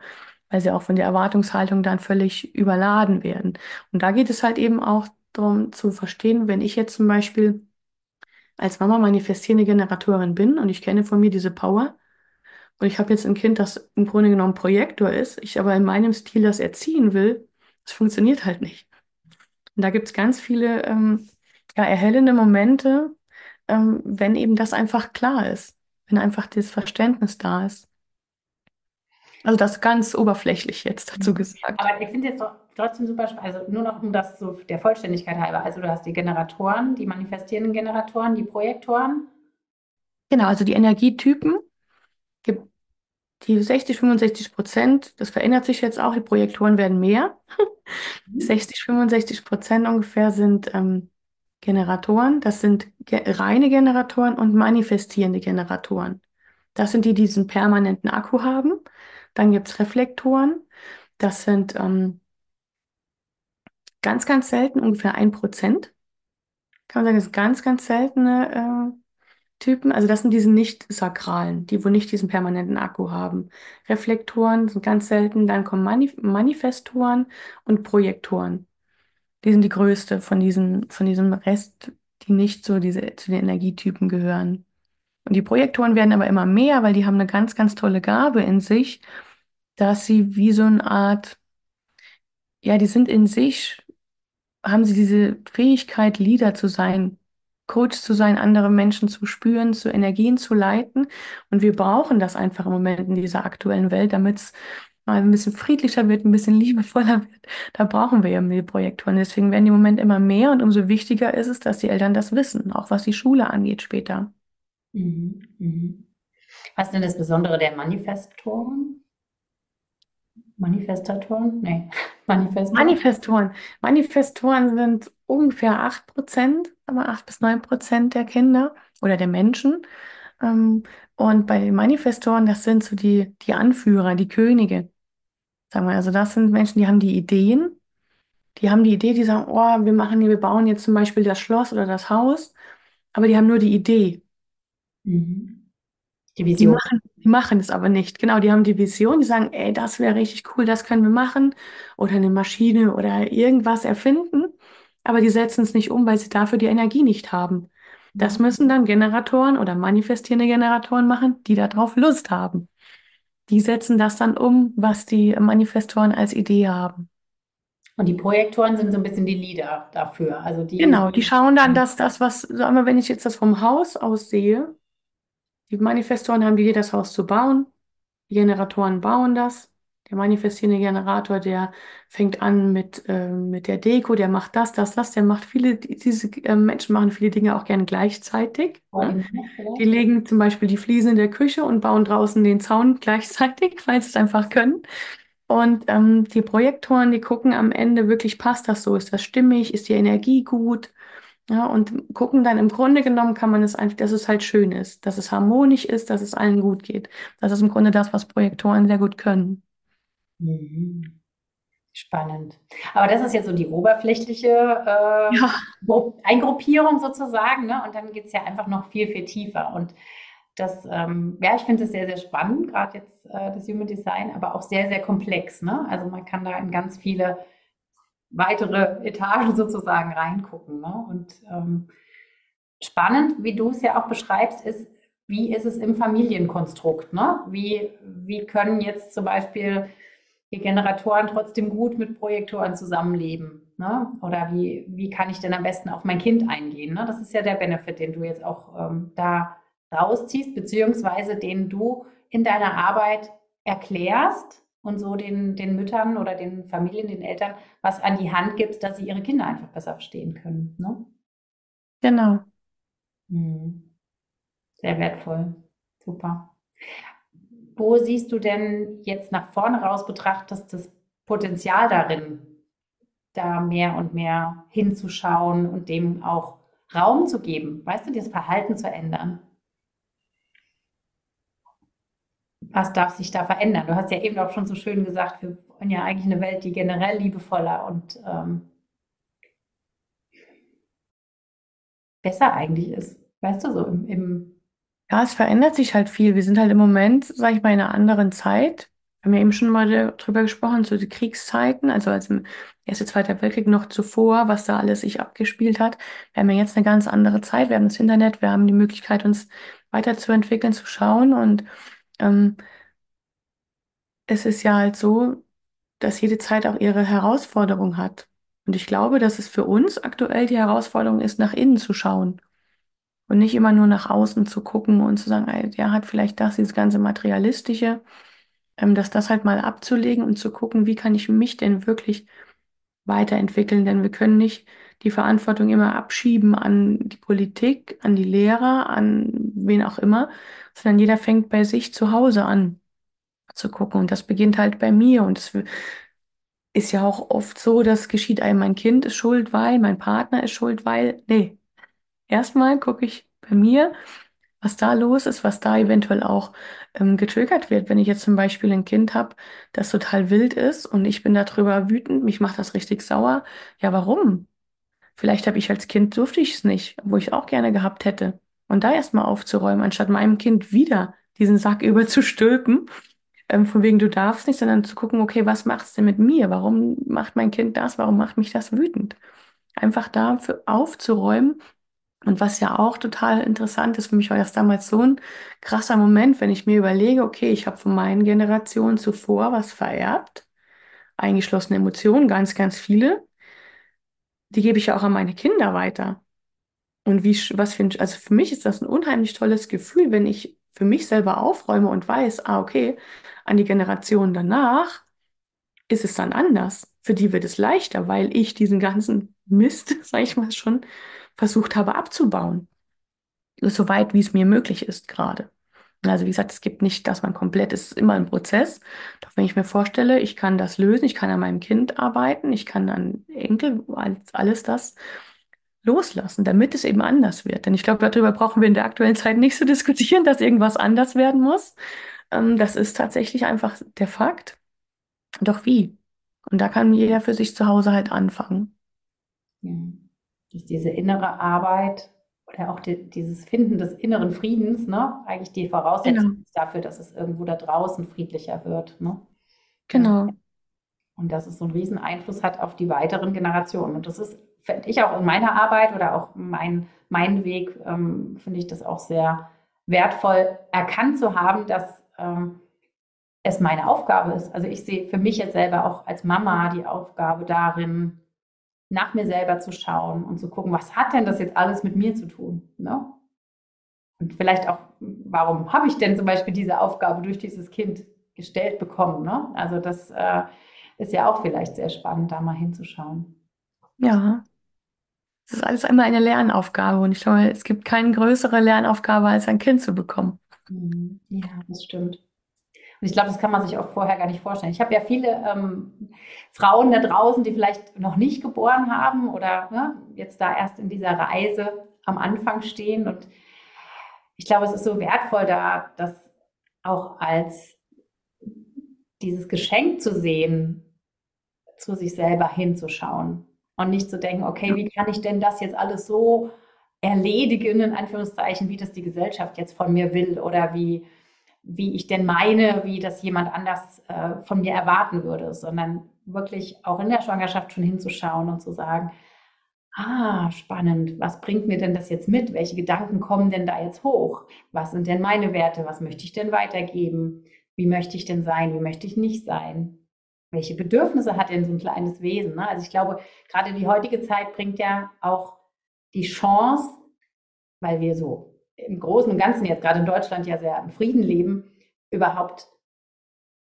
weil sie auch von der Erwartungshaltung dann völlig überladen werden. Und da geht es halt eben auch darum zu verstehen, wenn ich jetzt zum Beispiel als Mama manifestierende Generatorin bin und ich kenne von mir diese Power, und ich habe jetzt ein Kind, das im Grunde genommen Projektor ist, ich aber in meinem Stil das erziehen will, das funktioniert halt nicht. Und da gibt es ganz viele ähm, ja, erhellende Momente, ähm, wenn eben das einfach klar ist, wenn einfach das Verständnis da ist. Also das ganz oberflächlich jetzt dazu gesagt. Aber ich finde jetzt trotzdem super spannend, also nur noch um das so der Vollständigkeit halber. Also du hast die Generatoren, die manifestierenden Generatoren, die Projektoren. Genau, also die Energietypen gibt die 60, 65 Prozent, das verändert sich jetzt auch, die Projektoren werden mehr. 60, mhm. 65 Prozent ungefähr sind ähm, Generatoren. Das sind ge reine Generatoren und manifestierende Generatoren. Das sind die, die diesen permanenten Akku haben. Dann gibt es Reflektoren. Das sind ähm, ganz, ganz selten, ungefähr ein Prozent. Kann man sagen, das sind ganz, ganz seltene äh, Typen, also das sind diese nicht-sakralen, die wo nicht diesen permanenten Akku haben. Reflektoren sind ganz selten, dann kommen Manif Manifestoren und Projektoren. Die sind die größte von diesen, von diesem Rest, die nicht so diese, zu den Energietypen gehören. Und die Projektoren werden aber immer mehr, weil die haben eine ganz, ganz tolle Gabe in sich, dass sie wie so eine Art, ja, die sind in sich, haben sie diese Fähigkeit, Leader zu sein, Coach zu sein, andere Menschen zu spüren, zu Energien zu leiten. Und wir brauchen das einfach im Moment in dieser aktuellen Welt, damit es mal ein bisschen friedlicher wird, ein bisschen liebevoller wird. Da brauchen wir ja die Projektoren. Deswegen werden die im Moment immer mehr und umso wichtiger ist es, dass die Eltern das wissen, auch was die Schule angeht später. Mhm, mhm. Was ist denn das Besondere der Manifestoren? Manifestatoren? Nee, Manifestoren. Manifestoren. Manifestoren sind ungefähr 8 Prozent, aber 8 bis 9 Prozent der Kinder oder der Menschen. Ähm, und bei den Manifestoren, das sind so die, die Anführer, die Könige. Sagen wir, also das sind Menschen, die haben die Ideen. Die haben die Idee, die sagen, oh, wir machen hier, wir bauen jetzt zum Beispiel das Schloss oder das Haus, aber die haben nur die Idee. Mhm. Die Die Vision. machen, die machen es aber nicht. Genau, die haben die Vision, die sagen, ey, das wäre richtig cool, das können wir machen. Oder eine Maschine oder irgendwas erfinden. Aber die setzen es nicht um, weil sie dafür die Energie nicht haben. Das müssen dann Generatoren oder manifestierende Generatoren machen, die darauf Lust haben. Die setzen das dann um, was die Manifestoren als Idee haben. Und die Projektoren sind so ein bisschen die Leader dafür. Also die, Genau, die schauen dann, dass das, was, sagen wir, wenn ich jetzt das vom Haus aus sehe, die Manifestoren haben die Idee, das Haus zu bauen. Die Generatoren bauen das. Der manifestierende Generator, der fängt an mit, äh, mit der Deko, der macht das, das, das, der macht viele, diese äh, Menschen machen viele Dinge auch gerne gleichzeitig. Ne? Die legen zum Beispiel die Fliesen in der Küche und bauen draußen den Zaun gleichzeitig, weil sie es einfach können. Und ähm, die Projektoren, die gucken am Ende wirklich, passt das so? Ist das stimmig? Ist die Energie gut? Ja, und gucken dann im Grunde genommen kann man es einfach, dass es halt schön ist, dass es harmonisch ist, dass es allen gut geht. Das ist im Grunde das, was Projektoren sehr gut können. Mhm. Spannend. Aber das ist jetzt so die oberflächliche äh, ja. Eingruppierung sozusagen, ne? Und dann geht es ja einfach noch viel, viel tiefer. Und das, ähm, ja, ich finde es sehr, sehr spannend, gerade jetzt äh, das Human Design, aber auch sehr, sehr komplex. Ne? Also man kann da in ganz viele weitere Etagen sozusagen reingucken. Ne? Und ähm, spannend, wie du es ja auch beschreibst, ist, wie ist es im Familienkonstrukt? Ne? Wie, wie können jetzt zum Beispiel die Generatoren trotzdem gut mit Projektoren zusammenleben? Ne? Oder wie, wie kann ich denn am besten auf mein Kind eingehen? Ne? Das ist ja der Benefit, den du jetzt auch ähm, da rausziehst, beziehungsweise den du in deiner Arbeit erklärst und so den, den Müttern oder den Familien, den Eltern was an die Hand gibst, dass sie ihre Kinder einfach besser verstehen können. Ne? Genau. Hm. Sehr wertvoll. Super. Wo siehst du denn jetzt nach vorne raus betrachtest das Potenzial darin, da mehr und mehr hinzuschauen und dem auch Raum zu geben? Weißt du, das Verhalten zu ändern? Was darf sich da verändern? Du hast ja eben auch schon so schön gesagt, wir wollen ja eigentlich eine Welt, die generell liebevoller und ähm, besser eigentlich ist. Weißt du, so im, im Ja, es verändert sich halt viel. Wir sind halt im Moment, sage ich mal, in einer anderen Zeit. Wir haben ja eben schon mal darüber gesprochen, so die Kriegszeiten, also als im Erste, Zweiter Weltkrieg noch zuvor, was da alles sich abgespielt hat. Wir haben ja jetzt eine ganz andere Zeit. Wir haben das Internet, wir haben die Möglichkeit, uns weiterzuentwickeln, zu schauen. Und ähm, es ist ja halt so, dass jede Zeit auch ihre Herausforderung hat. Und ich glaube, dass es für uns aktuell die Herausforderung ist, nach innen zu schauen und nicht immer nur nach außen zu gucken und zu sagen, der hat vielleicht das, dieses ganze Materialistische, ähm, dass das halt mal abzulegen und zu gucken, wie kann ich mich denn wirklich weiterentwickeln, denn wir können nicht die Verantwortung immer abschieben an die Politik, an die Lehrer, an wen auch immer, sondern jeder fängt bei sich zu Hause an zu gucken. Und das beginnt halt bei mir. Und es ist ja auch oft so, dass geschieht einem, mein Kind ist schuld, weil, mein Partner ist schuld, weil, nee. Erstmal gucke ich bei mir, was da los ist, was da eventuell auch ähm, getriggert wird. Wenn ich jetzt zum Beispiel ein Kind habe, das total wild ist und ich bin darüber wütend, mich macht das richtig sauer. Ja, warum? Vielleicht habe ich als Kind durfte ich es nicht, wo ich es auch gerne gehabt hätte. Und da erstmal aufzuräumen, anstatt meinem Kind wieder diesen Sack überzustülpen ähm, von wegen du darfst nicht, sondern zu gucken, okay, was macht es denn mit mir? Warum macht mein Kind das? Warum macht mich das wütend? Einfach dafür aufzuräumen. Und was ja auch total interessant ist, für mich war das damals so ein krasser Moment, wenn ich mir überlege, okay, ich habe von meinen Generationen zuvor was vererbt, eingeschlossene Emotionen, ganz, ganz viele. Die gebe ich ja auch an meine Kinder weiter. Und wie, was für ein, also für mich ist das ein unheimlich tolles Gefühl, wenn ich für mich selber aufräume und weiß, ah, okay, an die Generation danach ist es dann anders. Für die wird es leichter, weil ich diesen ganzen Mist, sag ich mal schon, versucht habe abzubauen. So weit, wie es mir möglich ist gerade. Also wie gesagt, es gibt nicht, dass man komplett, es ist immer ein Prozess. Doch wenn ich mir vorstelle, ich kann das lösen, ich kann an meinem Kind arbeiten, ich kann an Enkel, alles das loslassen, damit es eben anders wird. Denn ich glaube, darüber brauchen wir in der aktuellen Zeit nicht zu diskutieren, dass irgendwas anders werden muss. Ähm, das ist tatsächlich einfach der Fakt. Doch wie? Und da kann jeder für sich zu Hause halt anfangen. Ja. Dass diese innere Arbeit oder auch die, dieses Finden des inneren Friedens, ne, eigentlich die Voraussetzung genau. dafür, dass es irgendwo da draußen friedlicher wird. Ne? Genau. Und dass es so einen riesen Einfluss hat auf die weiteren Generationen. Und das ist finde ich auch in meiner Arbeit oder auch mein, mein Weg, ähm, finde ich das auch sehr wertvoll, erkannt zu haben, dass ähm, es meine Aufgabe ist. Also ich sehe für mich jetzt selber auch als Mama die Aufgabe darin, nach mir selber zu schauen und zu gucken, was hat denn das jetzt alles mit mir zu tun? Ne? Und vielleicht auch, warum habe ich denn zum Beispiel diese Aufgabe durch dieses Kind gestellt bekommen? Ne? Also das äh, ist ja auch vielleicht sehr spannend, da mal hinzuschauen. Ja, das ist alles einmal eine Lernaufgabe und ich glaube, es gibt keine größere Lernaufgabe, als ein Kind zu bekommen. Mhm. Ja, das stimmt. Und ich glaube, das kann man sich auch vorher gar nicht vorstellen. Ich habe ja viele ähm, Frauen da draußen, die vielleicht noch nicht geboren haben oder ne, jetzt da erst in dieser Reise am Anfang stehen. Und ich glaube, es ist so wertvoll, da das auch als dieses Geschenk zu sehen, zu sich selber hinzuschauen und nicht zu denken, okay, wie kann ich denn das jetzt alles so erledigen, in Anführungszeichen, wie das die Gesellschaft jetzt von mir will oder wie, wie ich denn meine, wie das jemand anders äh, von mir erwarten würde, sondern wirklich auch in der Schwangerschaft schon hinzuschauen und zu sagen, ah, spannend, was bringt mir denn das jetzt mit? Welche Gedanken kommen denn da jetzt hoch? Was sind denn meine Werte? Was möchte ich denn weitergeben? Wie möchte ich denn sein? Wie möchte ich nicht sein? welche Bedürfnisse hat denn so ein kleines Wesen? Ne? Also ich glaube, gerade die heutige Zeit bringt ja auch die Chance, weil wir so im Großen und Ganzen jetzt gerade in Deutschland ja sehr im Frieden leben, überhaupt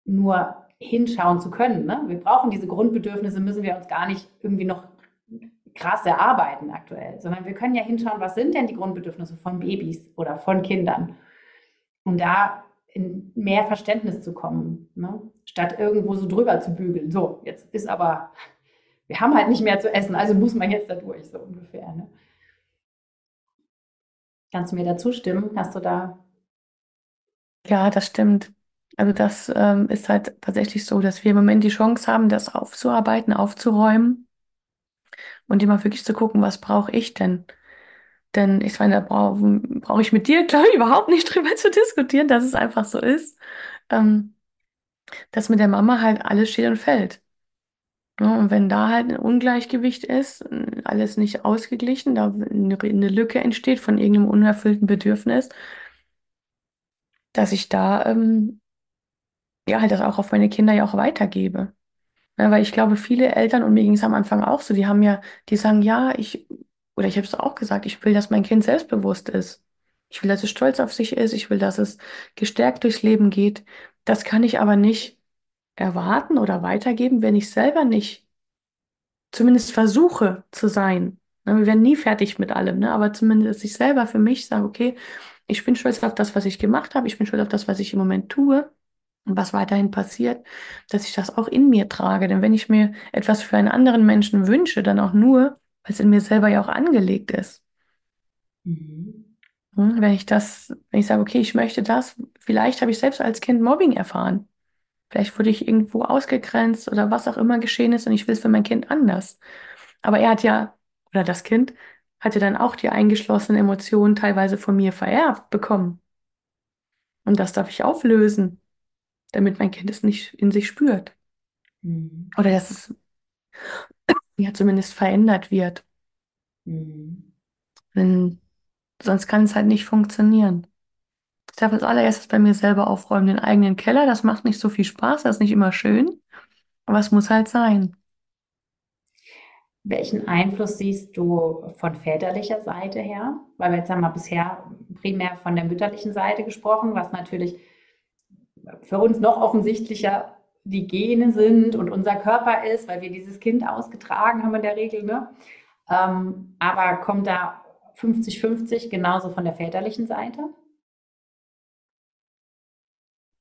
nur hinschauen zu können. Ne? Wir brauchen diese Grundbedürfnisse, müssen wir uns gar nicht irgendwie noch krass erarbeiten aktuell, sondern wir können ja hinschauen, was sind denn die Grundbedürfnisse von Babys oder von Kindern. Und da in mehr Verständnis zu kommen, ne? statt irgendwo so drüber zu bügeln. So, jetzt ist aber, wir haben halt nicht mehr zu essen, also muss man jetzt da durch, so ungefähr. Ne? Kannst du mir da zustimmen? Hast du da? Ja, das stimmt. Also das ähm, ist halt tatsächlich so, dass wir im Moment die Chance haben, das aufzuarbeiten, aufzuräumen und immer wirklich zu gucken, was brauche ich denn? Denn ich meine, da brauche brauch ich mit dir, glaube ich, überhaupt nicht drüber zu diskutieren, dass es einfach so ist, ähm, dass mit der Mama halt alles steht und fällt. Ja, und wenn da halt ein Ungleichgewicht ist, alles nicht ausgeglichen, da eine, eine Lücke entsteht von irgendeinem unerfüllten Bedürfnis, dass ich da ähm, ja halt das auch auf meine Kinder ja auch weitergebe. Ja, weil ich glaube, viele Eltern, und mir ging es am Anfang auch so, die haben ja, die sagen, ja, ich, oder ich habe es auch gesagt, ich will, dass mein Kind selbstbewusst ist. Ich will, dass es stolz auf sich ist. Ich will, dass es gestärkt durchs Leben geht. Das kann ich aber nicht erwarten oder weitergeben, wenn ich selber nicht zumindest versuche zu sein. Ne, Wir werden nie fertig mit allem, ne? Aber zumindest ich selber für mich sage, okay, ich bin stolz auf das, was ich gemacht habe. Ich bin stolz auf das, was ich im Moment tue und was weiterhin passiert, dass ich das auch in mir trage. Denn wenn ich mir etwas für einen anderen Menschen wünsche, dann auch nur, weil es in mir selber ja auch angelegt ist. Mhm. Hm, Wenn ich das, wenn ich sage, okay, ich möchte das, vielleicht habe ich selbst als Kind Mobbing erfahren. Vielleicht wurde ich irgendwo ausgegrenzt oder was auch immer geschehen ist und ich will es für mein Kind anders. Aber er hat ja, oder das Kind, hat ja dann auch die eingeschlossenen Emotionen teilweise von mir vererbt bekommen. Und das darf ich auflösen, damit mein Kind es nicht in sich spürt. Mhm. Oder dass es ja zumindest verändert wird. Mhm. Denn sonst kann es halt nicht funktionieren. Ich darf als allererstes bei mir selber aufräumen, den eigenen Keller. Das macht nicht so viel Spaß, das ist nicht immer schön, aber es muss halt sein. Welchen Einfluss siehst du von väterlicher Seite her? Weil wir jetzt haben wir bisher primär von der mütterlichen Seite gesprochen, was natürlich für uns noch offensichtlicher die Gene sind und unser Körper ist, weil wir dieses Kind ausgetragen haben in der Regel. Ne? Ähm, aber kommt da 50-50 genauso von der väterlichen Seite?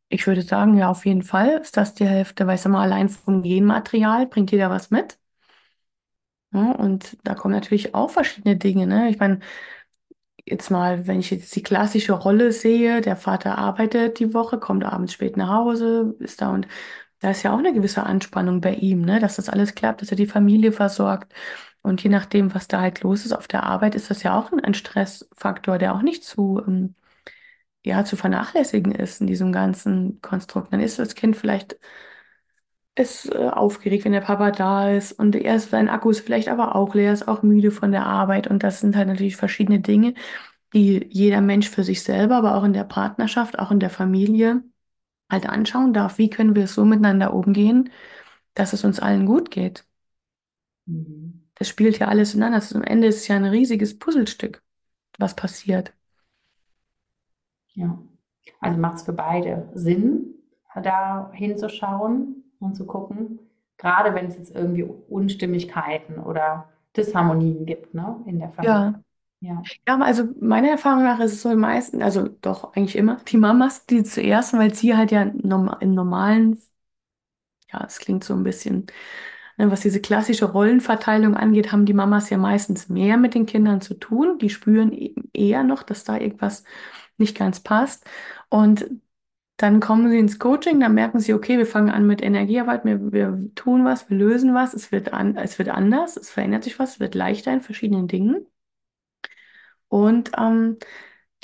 Ich würde sagen, ja, auf jeden Fall ist das die Hälfte, weil ich sag mal, allein vom Genmaterial bringt jeder was mit. Ja, und da kommen natürlich auch verschiedene Dinge, ne? Ich meine, jetzt mal, wenn ich jetzt die klassische Rolle sehe, der Vater arbeitet die Woche, kommt abends spät nach Hause, ist da und da ist ja auch eine gewisse Anspannung bei ihm, ne? Dass das alles klappt, dass er die Familie versorgt. Und je nachdem, was da halt los ist auf der Arbeit, ist das ja auch ein, ein Stressfaktor, der auch nicht zu, ähm, ja, zu vernachlässigen ist in diesem ganzen Konstrukt. Dann ist das Kind vielleicht ist äh, aufgeregt, wenn der Papa da ist und er ist, sein Akku ist vielleicht aber auch leer, ist auch müde von der Arbeit und das sind halt natürlich verschiedene Dinge, die jeder Mensch für sich selber, aber auch in der Partnerschaft, auch in der Familie halt anschauen darf. Wie können wir so miteinander umgehen, dass es uns allen gut geht? Mhm. Das spielt ja alles ineinander. Am Ende ist es ja ein riesiges Puzzlestück, was passiert. Ja. Also macht es für beide Sinn, da hinzuschauen und zu gucken, gerade wenn es jetzt irgendwie Unstimmigkeiten oder Disharmonien gibt, ne, in der Familie. Ja. Ja. Ja, also meiner Erfahrung nach ist es so die meisten, also doch eigentlich immer die Mamas, die zuerst, weil sie halt ja im normalen, ja, es klingt so ein bisschen, ne, was diese klassische Rollenverteilung angeht, haben die Mamas ja meistens mehr mit den Kindern zu tun. Die spüren eben eher noch, dass da irgendwas nicht ganz passt. Und dann kommen sie ins Coaching, dann merken sie, okay, wir fangen an mit Energiearbeit, wir, wir tun was, wir lösen was, es wird an, es wird anders, es verändert sich was, es wird leichter in verschiedenen Dingen. Und ähm,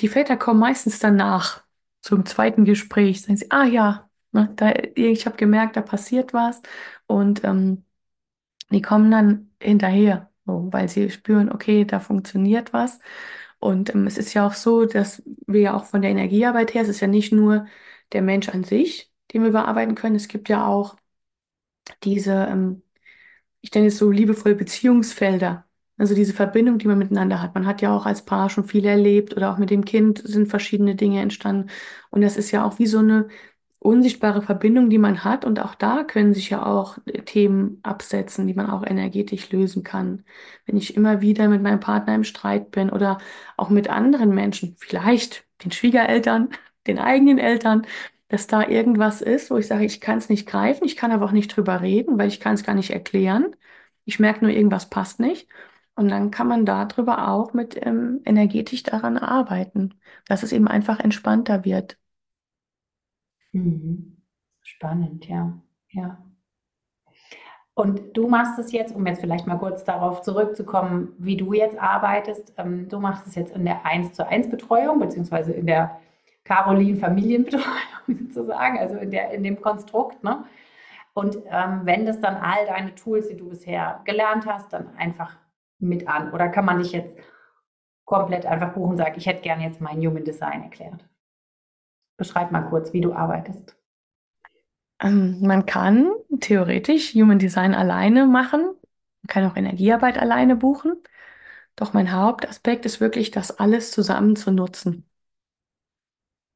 die Väter kommen meistens danach zum zweiten Gespräch. Sagen sie, ah ja, ne, da, ich habe gemerkt, da passiert was. Und ähm, die kommen dann hinterher, weil sie spüren, okay, da funktioniert was. Und ähm, es ist ja auch so, dass wir ja auch von der Energiearbeit her, es ist ja nicht nur der Mensch an sich, den wir bearbeiten können. Es gibt ja auch diese, ähm, ich nenne es so liebevoll Beziehungsfelder. Also diese Verbindung, die man miteinander hat. Man hat ja auch als Paar schon viel erlebt oder auch mit dem Kind sind verschiedene Dinge entstanden. Und das ist ja auch wie so eine unsichtbare Verbindung, die man hat. Und auch da können sich ja auch Themen absetzen, die man auch energetisch lösen kann. Wenn ich immer wieder mit meinem Partner im Streit bin oder auch mit anderen Menschen, vielleicht den Schwiegereltern, den eigenen Eltern, dass da irgendwas ist, wo ich sage, ich kann es nicht greifen, ich kann aber auch nicht drüber reden, weil ich kann es gar nicht erklären. Ich merke nur, irgendwas passt nicht. Und dann kann man darüber auch mit ähm, energetisch daran arbeiten, dass es eben einfach entspannter wird. Mhm. Spannend, ja. Ja. Und du machst es jetzt, um jetzt vielleicht mal kurz darauf zurückzukommen, wie du jetzt arbeitest. Ähm, du machst es jetzt in der 1 zu 1 Betreuung, beziehungsweise in der Caroline Familienbetreuung sozusagen, also in, der, in dem Konstrukt. Ne? Und ähm, wendest dann all deine Tools, die du bisher gelernt hast, dann einfach mit an. Oder kann man dich jetzt komplett einfach buchen und sagen, ich hätte gerne jetzt mein Human Design erklärt? Beschreib mal kurz, wie du arbeitest. Ähm, man kann theoretisch Human Design alleine machen, man kann auch Energiearbeit alleine buchen. Doch mein Hauptaspekt ist wirklich, das alles zusammen zu nutzen.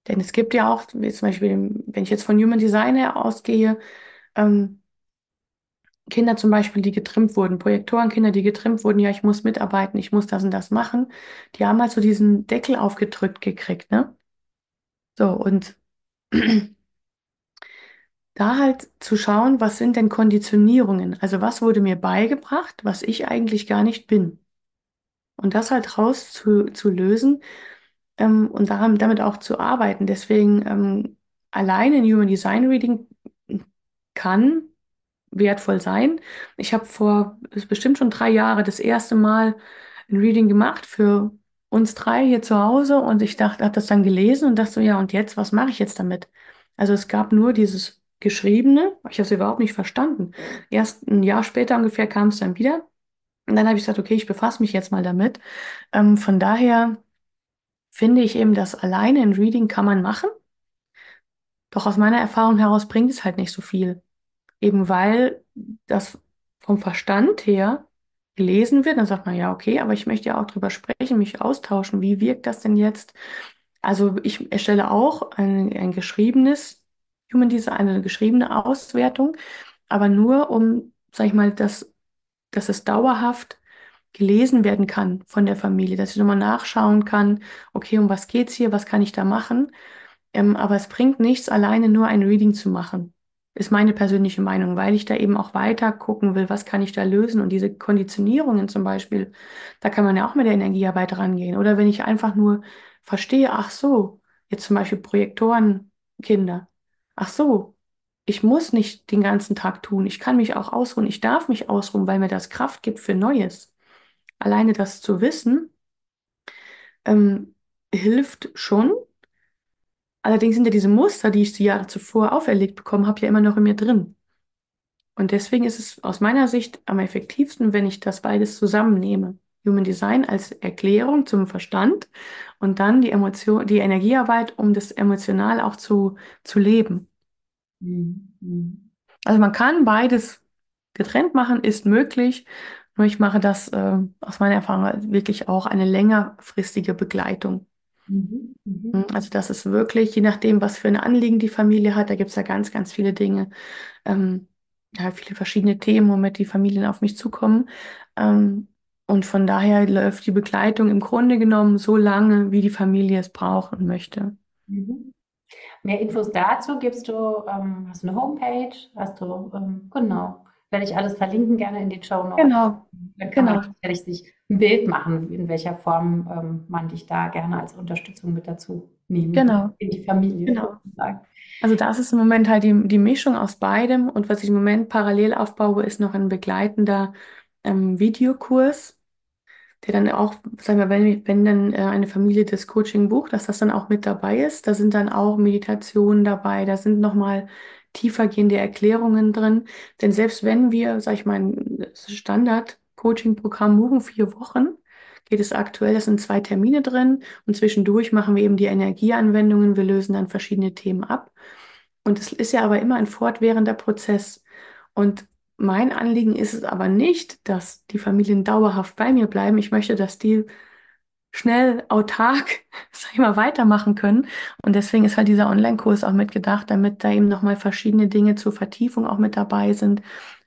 Denn es gibt ja auch, wie zum Beispiel, wenn ich jetzt von Human Design her ausgehe, ähm, Kinder zum Beispiel, die getrimmt wurden, Projektorenkinder, die getrimmt wurden, ja, ich muss mitarbeiten, ich muss das und das machen, die haben halt so diesen Deckel aufgedrückt gekriegt, ne? So, und da halt zu schauen, was sind denn Konditionierungen? Also was wurde mir beigebracht, was ich eigentlich gar nicht bin? Und das halt raus zu, ähm, und daran, damit auch zu arbeiten. Deswegen ähm, alleine ein Human Design Reading kann wertvoll sein. Ich habe vor, ist bestimmt schon drei Jahre, das erste Mal ein Reading gemacht für uns drei hier zu Hause und ich dachte, habe das dann gelesen und dachte so, ja, und jetzt, was mache ich jetzt damit? Also es gab nur dieses Geschriebene, ich habe es überhaupt nicht verstanden. Erst ein Jahr später ungefähr kam es dann wieder. Und dann habe ich gesagt, okay, ich befasse mich jetzt mal damit. Ähm, von daher finde ich eben, dass alleine ein Reading kann man machen. Doch aus meiner Erfahrung heraus bringt es halt nicht so viel. Eben weil das vom Verstand her gelesen wird, dann sagt man, ja, okay, aber ich möchte ja auch drüber sprechen, mich austauschen. Wie wirkt das denn jetzt? Also ich erstelle auch ein, ein geschriebenes Human Design, eine geschriebene Auswertung, aber nur um, sag ich mal, dass, dass es dauerhaft gelesen werden kann von der Familie, dass ich nochmal nachschauen kann, okay, um was geht's hier, was kann ich da machen? Ähm, aber es bringt nichts, alleine nur ein Reading zu machen ist meine persönliche Meinung, weil ich da eben auch weiter gucken will, was kann ich da lösen. Und diese Konditionierungen zum Beispiel, da kann man ja auch mit der Energiearbeit rangehen. Oder wenn ich einfach nur verstehe, ach so, jetzt zum Beispiel Projektorenkinder, ach so, ich muss nicht den ganzen Tag tun, ich kann mich auch ausruhen, ich darf mich ausruhen, weil mir das Kraft gibt für Neues. Alleine das zu wissen, ähm, hilft schon, Allerdings sind ja diese Muster, die ich die Jahre zuvor auferlegt bekommen habe, ja immer noch in mir drin. Und deswegen ist es aus meiner Sicht am effektivsten, wenn ich das beides zusammennehme. Human Design als Erklärung zum Verstand und dann die Emotion, die Energiearbeit, um das emotional auch zu, zu leben. Mhm. Also man kann beides getrennt machen, ist möglich. Nur ich mache das äh, aus meiner Erfahrung wirklich auch eine längerfristige Begleitung. Mhm, mhm. Hm, also das ist wirklich, je nachdem, was für ein Anliegen die Familie hat, da gibt es ja ganz, ganz viele Dinge, ähm, ja, viele verschiedene Themen, womit die Familien auf mich zukommen. Ähm, und von daher läuft die Begleitung im Grunde genommen so lange, wie die Familie es braucht und möchte. Mhm. Mehr Infos dazu gibst du, ähm, hast du eine Homepage, hast du, ähm, genau, werde ich alles verlinken, gerne in die Show Notes. Genau. Dann kann genau. man sich ein Bild machen, in welcher Form ähm, man dich da gerne als Unterstützung mit dazu nehmen genau. in die Familie. Genau. Sozusagen. Also das ist im Moment halt die, die Mischung aus beidem und was ich im Moment parallel aufbaue, ist noch ein begleitender ähm, Videokurs, der dann auch, sagen wir, wenn, wenn dann äh, eine Familie das Coaching bucht, dass das dann auch mit dabei ist. Da sind dann auch Meditationen dabei, da sind nochmal tiefergehende Erklärungen drin. Denn selbst wenn wir, sag ich mal, ein Standard-Coaching-Programm buchen, vier Wochen, geht es aktuell, das sind zwei Termine drin und zwischendurch machen wir eben die Energieanwendungen, wir lösen dann verschiedene Themen ab. Und es ist ja aber immer ein fortwährender Prozess. Und mein Anliegen ist es aber nicht, dass die Familien dauerhaft bei mir bleiben. Ich möchte, dass die schnell autark, sag ich mal, weitermachen können. Und deswegen ist halt dieser Online-Kurs auch mitgedacht, damit da eben nochmal verschiedene Dinge zur Vertiefung auch mit dabei sind.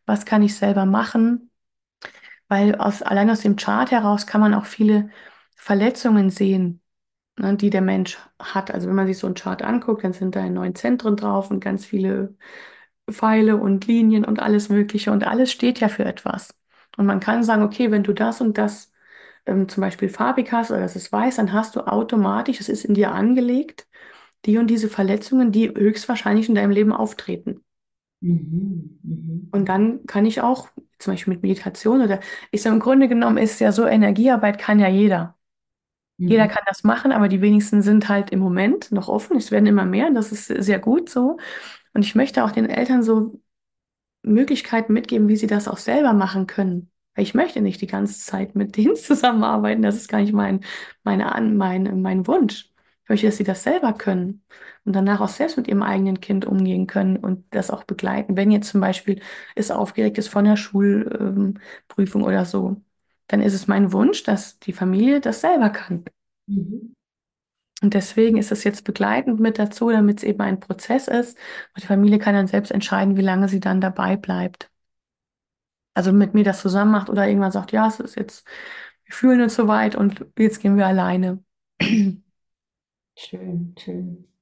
Was kann ich selber machen? Weil aus, allein aus dem Chart heraus kann man auch viele Verletzungen sehen, ne, die der Mensch hat. Also wenn man sich so einen Chart anguckt, dann sind da neun Zentren drauf und ganz viele Pfeile und Linien und alles Mögliche. Und alles steht ja für etwas. Und man kann sagen, okay, wenn du das und das ähm, zum Beispiel farbig hast oder das ist weiß, dann hast du automatisch, es ist in dir angelegt, die und diese Verletzungen, die höchstwahrscheinlich in deinem Leben auftreten. Mhm. Mhm. Und dann kann ich auch, zum Beispiel mit Meditation oder ich sage, im Grunde genommen ist ja so, Energiearbeit kann ja jeder. Jeder Mhm. kann das machen, aber die wenigsten sind halt im Moment noch offen. Es werden immer mehr, das ist sehr gut so. Und ich möchte auch den Eltern so Möglichkeiten mitgeben, wie sie das auch selber machen können. Weil ich möchte nicht die ganze Zeit mit denen zusammenarbeiten. Das ist gar nicht mein, meine, mein, mein Wunsch. Ich möchte, dass sie das selber können und danach auch selbst mit ihrem eigenen Kind umgehen können und das auch begleiten. Wenn jetzt zum Beispiel es aufgeregt ist von der Schulprüfung oder so, dann ist es mein Wunsch, dass die Familie das selber kann. Mhm. Und deswegen ist es jetzt begleitend mit dazu, damit es eben ein Prozess ist. Und die Familie kann dann selbst entscheiden, wie lange sie dann dabei bleibt. Also mit mir das zusammen macht oder irgendwann sagt, ja, es ist jetzt, wir fühlen uns soweit und jetzt gehen wir alleine. Schön, schön.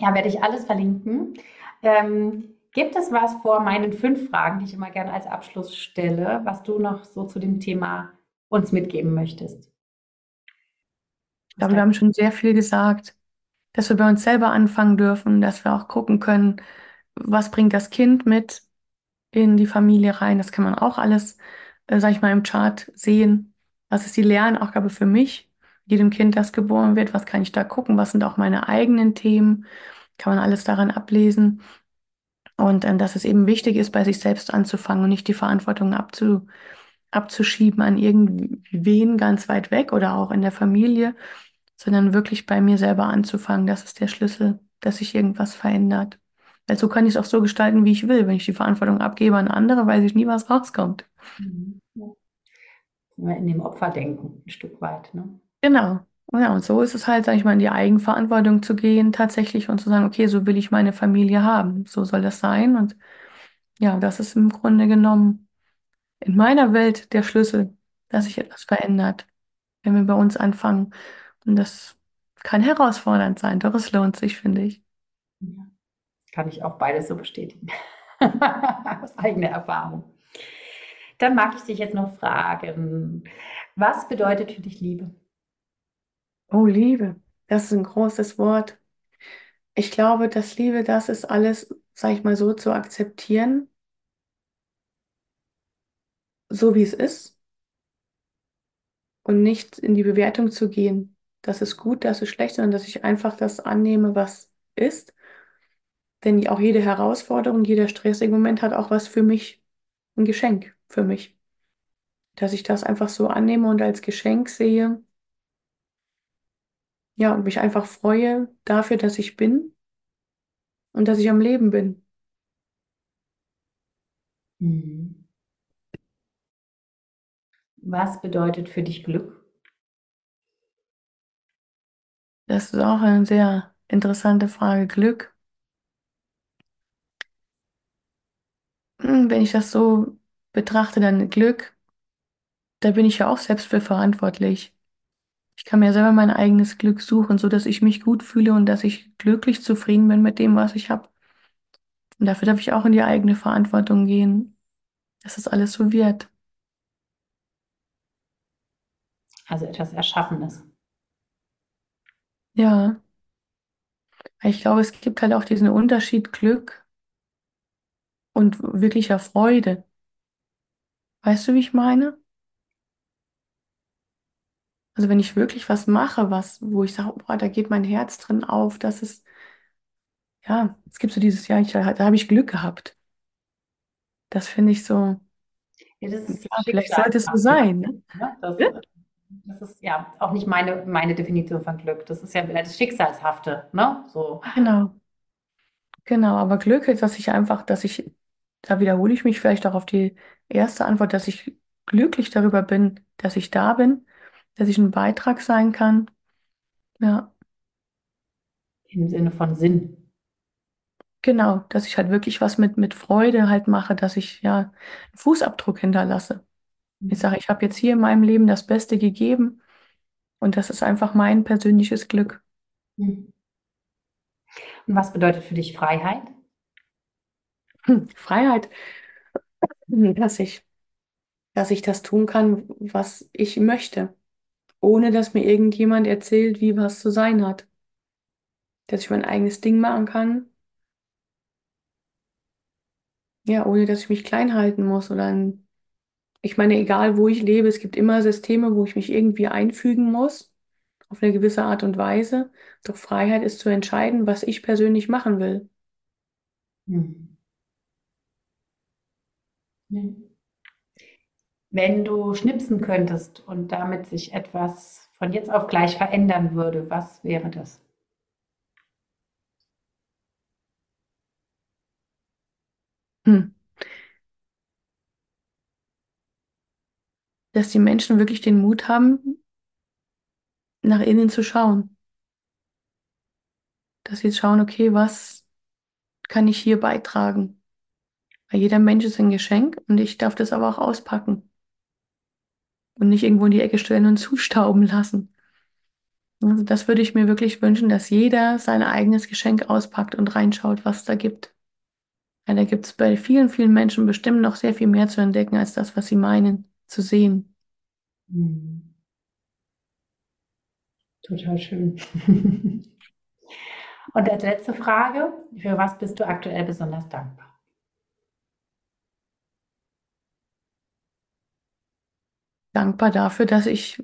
Ja, werde ich alles verlinken. Ähm, gibt es was vor meinen fünf Fragen, die ich immer gerne als Abschluss stelle, was du noch so zu dem Thema uns mitgeben möchtest? Ich glaube, wir haben schon sehr viel gesagt, dass wir bei uns selber anfangen dürfen, dass wir auch gucken können, was bringt das Kind mit in die Familie rein. Das kann man auch alles, äh, sag ich mal, im Chart sehen. Was ist die Lernaufgabe für mich? Jedem Kind, das geboren wird, was kann ich da gucken? Was sind auch meine eigenen Themen? Kann man alles daran ablesen. Und äh, dass es eben wichtig ist, bei sich selbst anzufangen und nicht die Verantwortung abzu, abzuschieben an irgendwen ganz weit weg oder auch in der Familie, sondern wirklich bei mir selber anzufangen. Das ist der Schlüssel, dass sich irgendwas verändert. Weil so kann ich es auch so gestalten, wie ich will. Wenn ich die Verantwortung abgebe an andere, weiß ich nie, was rauskommt. Mhm. Ja. In dem Opferdenken ein Stück weit, ne? Genau. Ja, und so ist es halt, sag ich mal, in die Eigenverantwortung zu gehen tatsächlich und zu sagen, okay, so will ich meine Familie haben. So soll das sein. Und ja, das ist im Grunde genommen in meiner Welt der Schlüssel, dass sich etwas verändert, wenn wir bei uns anfangen. Und das kann herausfordernd sein, doch es lohnt sich, finde ich. Kann ich auch beides so bestätigen. Aus eigener Erfahrung. Dann mag ich dich jetzt noch fragen, was bedeutet für dich Liebe? Oh, Liebe, das ist ein großes Wort. Ich glaube, dass Liebe das ist alles, sag ich mal, so zu akzeptieren, so wie es ist und nicht in die Bewertung zu gehen. Das ist gut, das ist schlecht, sondern dass ich einfach das annehme, was ist. Denn auch jede Herausforderung, jeder stressige Moment hat auch was für mich, ein Geschenk für mich. Dass ich das einfach so annehme und als Geschenk sehe. Ja, und mich einfach freue dafür, dass ich bin und dass ich am Leben bin. Mhm. Was bedeutet für dich Glück? Das ist auch eine sehr interessante Frage. Glück. Hm, Wenn ich das so betrachte, dann Glück, da bin ich ja auch selbst für verantwortlich. Ich kann mir selber mein eigenes Glück suchen, so dass ich mich gut fühle und dass ich glücklich zufrieden bin mit dem, was ich habe. Und dafür darf ich auch in die eigene Verantwortung gehen, dass das alles so wird. Also etwas Erschaffenes. Ja, ich glaube, es gibt halt auch diesen Unterschied Glück und wirklicher Freude. Weißt du, wie ich meine? Also wenn ich wirklich was mache, was, wo ich sage, boah, da geht mein Herz drin auf, das ist, ja, es gibt so dieses Jahr, ich, da habe ich Glück gehabt. Das finde ich so, Ja, das ist ja, vielleicht sollte es so sein, ne? Das, Ja, das ist ja auch nicht meine, meine Definition von Glück. Das ist ja das Schicksalshafte, ne? So. Genau, genau. Aber Glück ist, dass ich einfach, dass ich, da wiederhole ich mich vielleicht auch auf die erste Antwort, dass ich glücklich darüber bin, dass ich da bin, dass ich ein Beitrag sein kann. Ja, Im Sinne von Sinn. genau, dass ich halt wirklich was mit, mit Freude halt mache, dass ich ja einen Fußabdruck hinterlasse. Ich sage, ich habe jetzt hier in meinem Leben das Beste gegeben und das ist einfach mein persönliches Glück. Mhm. Und was bedeutet für dich Freiheit? Hm, Freiheit, dass ich, dass ich das tun kann, was ich möchte, ohne dass mir irgendjemand erzählt, wie was zu sein hat. dass ich mein eigenes Ding machen kann. Ja, ohne dass ich mich klein halten muss oder ein, ich meine, egal wo ich lebe, es gibt immer Systeme, wo ich mich irgendwie einfügen muss, auf eine gewisse Art und Weise. Doch Freiheit ist zu entscheiden, was ich persönlich machen will. Hm. Wenn du schnipsen könntest und damit sich etwas von jetzt auf gleich verändern würde, was wäre das? Hm. Dass die Menschen wirklich den Mut haben, nach innen zu schauen. Dass sie jetzt schauen, okay, was kann ich hier beitragen? Weil jeder Mensch ist ein Geschenk und ich darf das aber auch auspacken. Und nicht irgendwo in die Ecke stellen und zustauben lassen. Also das würde ich mir wirklich wünschen, dass jeder sein eigenes Geschenk auspackt und reinschaut, was da gibt. Ja, da gibt es bei vielen, vielen Menschen bestimmt noch sehr viel mehr zu entdecken, als das, was sie meinen, zu sehen. Hm. Total schön. Und als letzte Frage, für was bist du aktuell besonders dankbar? Dankbar dafür, dass ich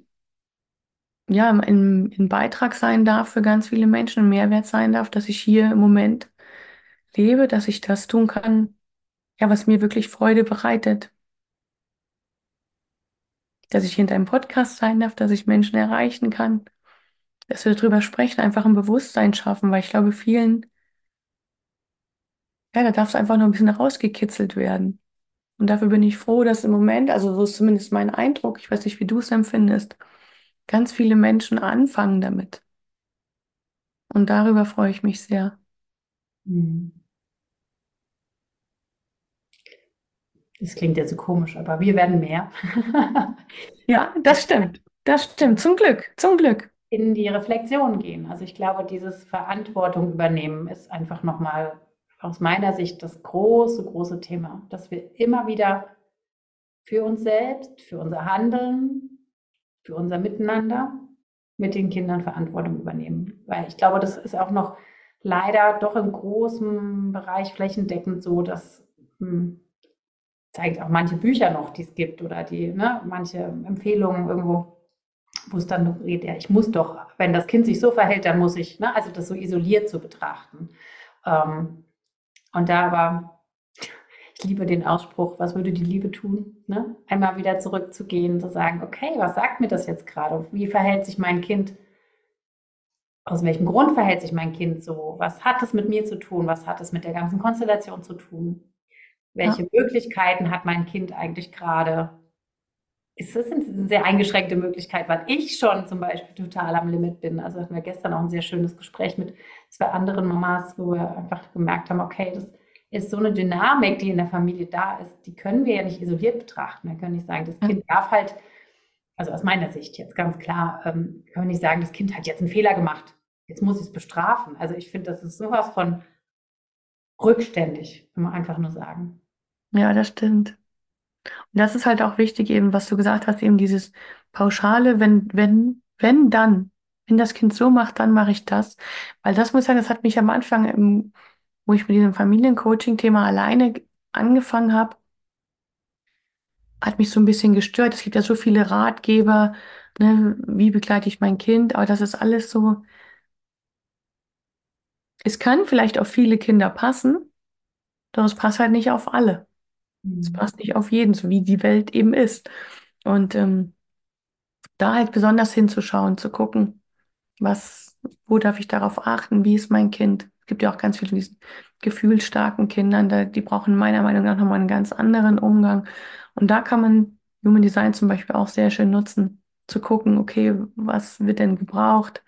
ja in, in Beitrag sein darf für ganz viele Menschen, ein Mehrwert sein darf, dass ich hier im Moment lebe, dass ich das tun kann, ja, was mir wirklich Freude bereitet. Dass ich hinter einem Podcast sein darf, dass ich Menschen erreichen kann, dass wir darüber sprechen, einfach ein Bewusstsein schaffen, weil ich glaube, vielen, ja, da darf es einfach nur ein bisschen rausgekitzelt werden. Und dafür bin ich froh, dass im Moment, also so ist zumindest mein Eindruck, ich weiß nicht, wie du es empfindest, ganz viele Menschen anfangen damit. Und darüber freue ich mich sehr. Hm. Das klingt ja so komisch, aber wir werden mehr. ja, das stimmt. Das stimmt. Zum Glück. Zum Glück. In die Reflexion gehen. Also ich glaube, dieses Verantwortung übernehmen ist einfach nochmal aus meiner Sicht das große, große Thema, dass wir immer wieder für uns selbst, für unser Handeln, für unser Miteinander mit den Kindern Verantwortung übernehmen. Weil ich glaube, das ist auch noch leider doch im großen Bereich flächendeckend so, dass hm, zeigt auch manche Bücher noch, die es gibt oder die, ne, manche Empfehlungen irgendwo, wo es dann geht, ja, ich muss doch, wenn das Kind sich so verhält, dann muss ich, ne, also das so isoliert zu betrachten. Ähm, und da aber, ich liebe den Ausspruch, was würde die Liebe tun? Ne? Einmal wieder zurückzugehen, zu sagen, okay, was sagt mir das jetzt gerade? Wie verhält sich mein Kind? Aus welchem Grund verhält sich mein Kind so? Was hat es mit mir zu tun? Was hat es mit der ganzen Konstellation zu tun? Welche ja. Möglichkeiten hat mein Kind eigentlich gerade? Ist das eine sehr eingeschränkte Möglichkeit, weil ich schon zum Beispiel total am Limit bin. Also hatten wir gestern auch ein sehr schönes Gespräch mit zwei anderen Mamas, wo wir einfach gemerkt haben, okay, das ist so eine Dynamik, die in der Familie da ist, die können wir ja nicht isoliert betrachten. Wir können nicht sagen, das Kind darf halt, also aus meiner Sicht jetzt ganz klar, ähm, können wir nicht sagen, das Kind hat jetzt einen Fehler gemacht. Jetzt muss ich es bestrafen. Also ich finde, das ist sowas von rückständig, kann man einfach nur sagen. Ja, das stimmt. Und das ist halt auch wichtig, eben, was du gesagt hast, eben dieses Pauschale, wenn, wenn, wenn, dann. Wenn das Kind so macht, dann mache ich das. Weil das muss ich sagen, das hat mich am Anfang, im, wo ich mit diesem Familiencoaching-Thema alleine angefangen habe, hat mich so ein bisschen gestört. Es gibt ja so viele Ratgeber, ne, wie begleite ich mein Kind, aber das ist alles so. Es kann vielleicht auf viele Kinder passen, doch es passt halt nicht auf alle. Es mhm. passt nicht auf jeden, so wie die Welt eben ist. Und ähm, da halt besonders hinzuschauen, zu gucken, was, wo darf ich darauf achten, wie ist mein Kind? Es gibt ja auch ganz viele von diesen gefühlsstarken Kindern, da, die brauchen meiner Meinung nach nochmal einen ganz anderen Umgang. Und da kann man Human Design zum Beispiel auch sehr schön nutzen, zu gucken, okay, was wird denn gebraucht?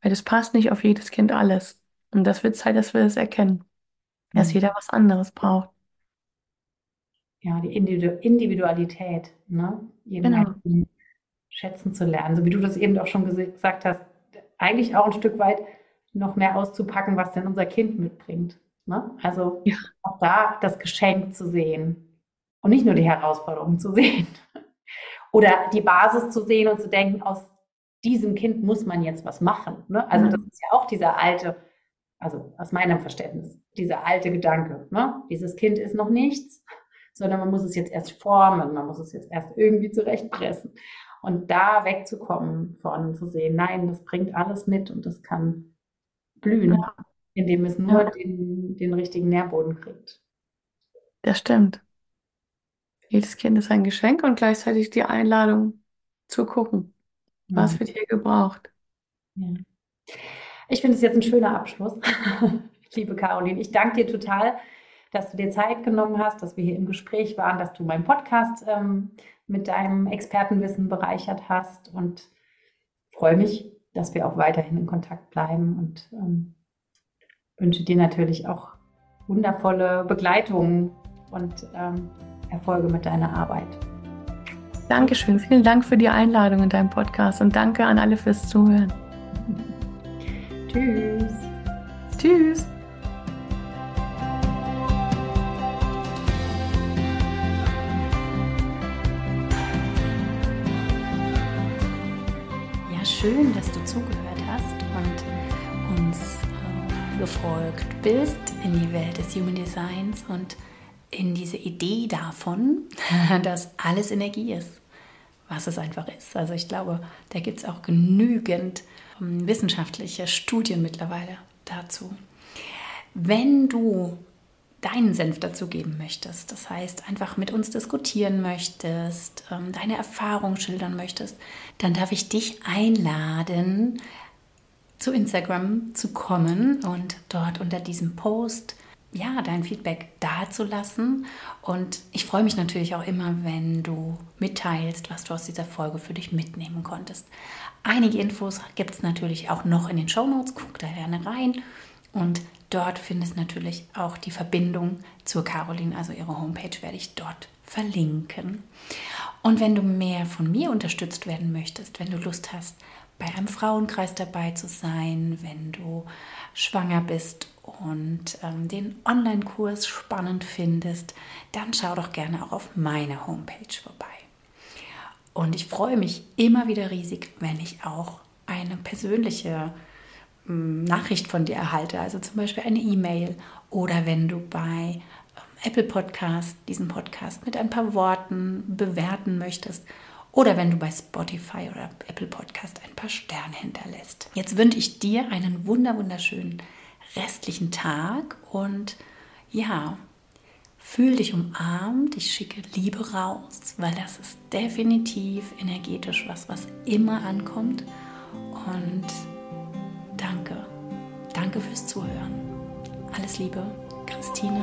Weil das passt nicht auf jedes Kind alles. Und das wird Zeit, dass wir das erkennen, dass jeder was anderes braucht ja, die Individualität, ne? jeden genau. schätzen zu lernen. So wie du das eben auch schon gesagt hast, eigentlich auch ein Stück weit noch mehr auszupacken, was denn unser Kind mitbringt. Ne? Also ja. auch da das Geschenk zu sehen und nicht nur die Herausforderung zu sehen. Oder die Basis zu sehen und zu denken, aus diesem Kind muss man jetzt was machen. Ne? Also mhm. das ist ja auch dieser alte Also aus meinem Verständnis, dieser alte Gedanke, ne? dieses Kind ist noch nichts, sondern man muss es jetzt erst formen, man muss es jetzt erst irgendwie zurechtpressen. Und da wegzukommen von zu sehen, nein, das bringt alles mit und das kann blühen, ja. indem es nur ja. den, den richtigen Nährboden kriegt. Das stimmt. Jedes Kind ist ein Geschenk und gleichzeitig die Einladung zu gucken, ja. was wird hier gebraucht. Ich finde es jetzt ein schöner Abschluss, liebe Caroline. Ich danke dir total, dass du dir Zeit genommen hast, dass wir hier im Gespräch waren, dass du meinen Podcast ähm, mit deinem Expertenwissen bereichert hast und freue mich, dass wir auch weiterhin in Kontakt bleiben und ähm, wünsche dir natürlich auch wundervolle Begleitung und ähm, Erfolge mit deiner Arbeit. Dankeschön. Vielen Dank für die Einladung in deinem Podcast und danke an alle fürs Zuhören. Tschüss. Tschüss. Schön, dass du zugehört hast und uns äh, gefolgt bist in die Welt des Human Designs und in diese Idee davon, dass alles Energie ist, was es einfach ist. Also ich glaube, da gibt es auch genügend ähm, wissenschaftliche Studien mittlerweile dazu. Wenn du deinen Senf dazugeben möchtest, das heißt einfach mit uns diskutieren möchtest, ähm, deine Erfahrung schildern möchtest, dann darf ich dich einladen, zu Instagram zu kommen und dort unter diesem Post ja, dein Feedback dazulassen. Und ich freue mich natürlich auch immer, wenn du mitteilst, was du aus dieser Folge für dich mitnehmen konntest. Einige Infos gibt es natürlich auch noch in den Show Notes. Guck da gerne rein. Und dort findest natürlich auch die Verbindung zur Caroline, also ihre Homepage werde ich dort verlinken. Und wenn du mehr von mir unterstützt werden möchtest, wenn du Lust hast, bei einem Frauenkreis dabei zu sein, wenn du schwanger bist und ähm, den Online-Kurs spannend findest, dann schau doch gerne auch auf meiner Homepage vorbei. Und ich freue mich immer wieder riesig, wenn ich auch eine persönliche Nachricht von dir erhalte, also zum Beispiel eine E-Mail oder wenn du bei ähm, Apple Podcast diesen Podcast mit ein paar Worten bewerten möchtest oder wenn du bei Spotify oder Apple Podcast ein paar Sterne hinterlässt. Jetzt wünsche ich dir einen wunder wunderschönen restlichen Tag und ja, fühl dich umarmt. Ich schicke Liebe raus, weil das ist definitiv energetisch was, was immer ankommt. Und danke, danke fürs Zuhören. Alles Liebe, Christina.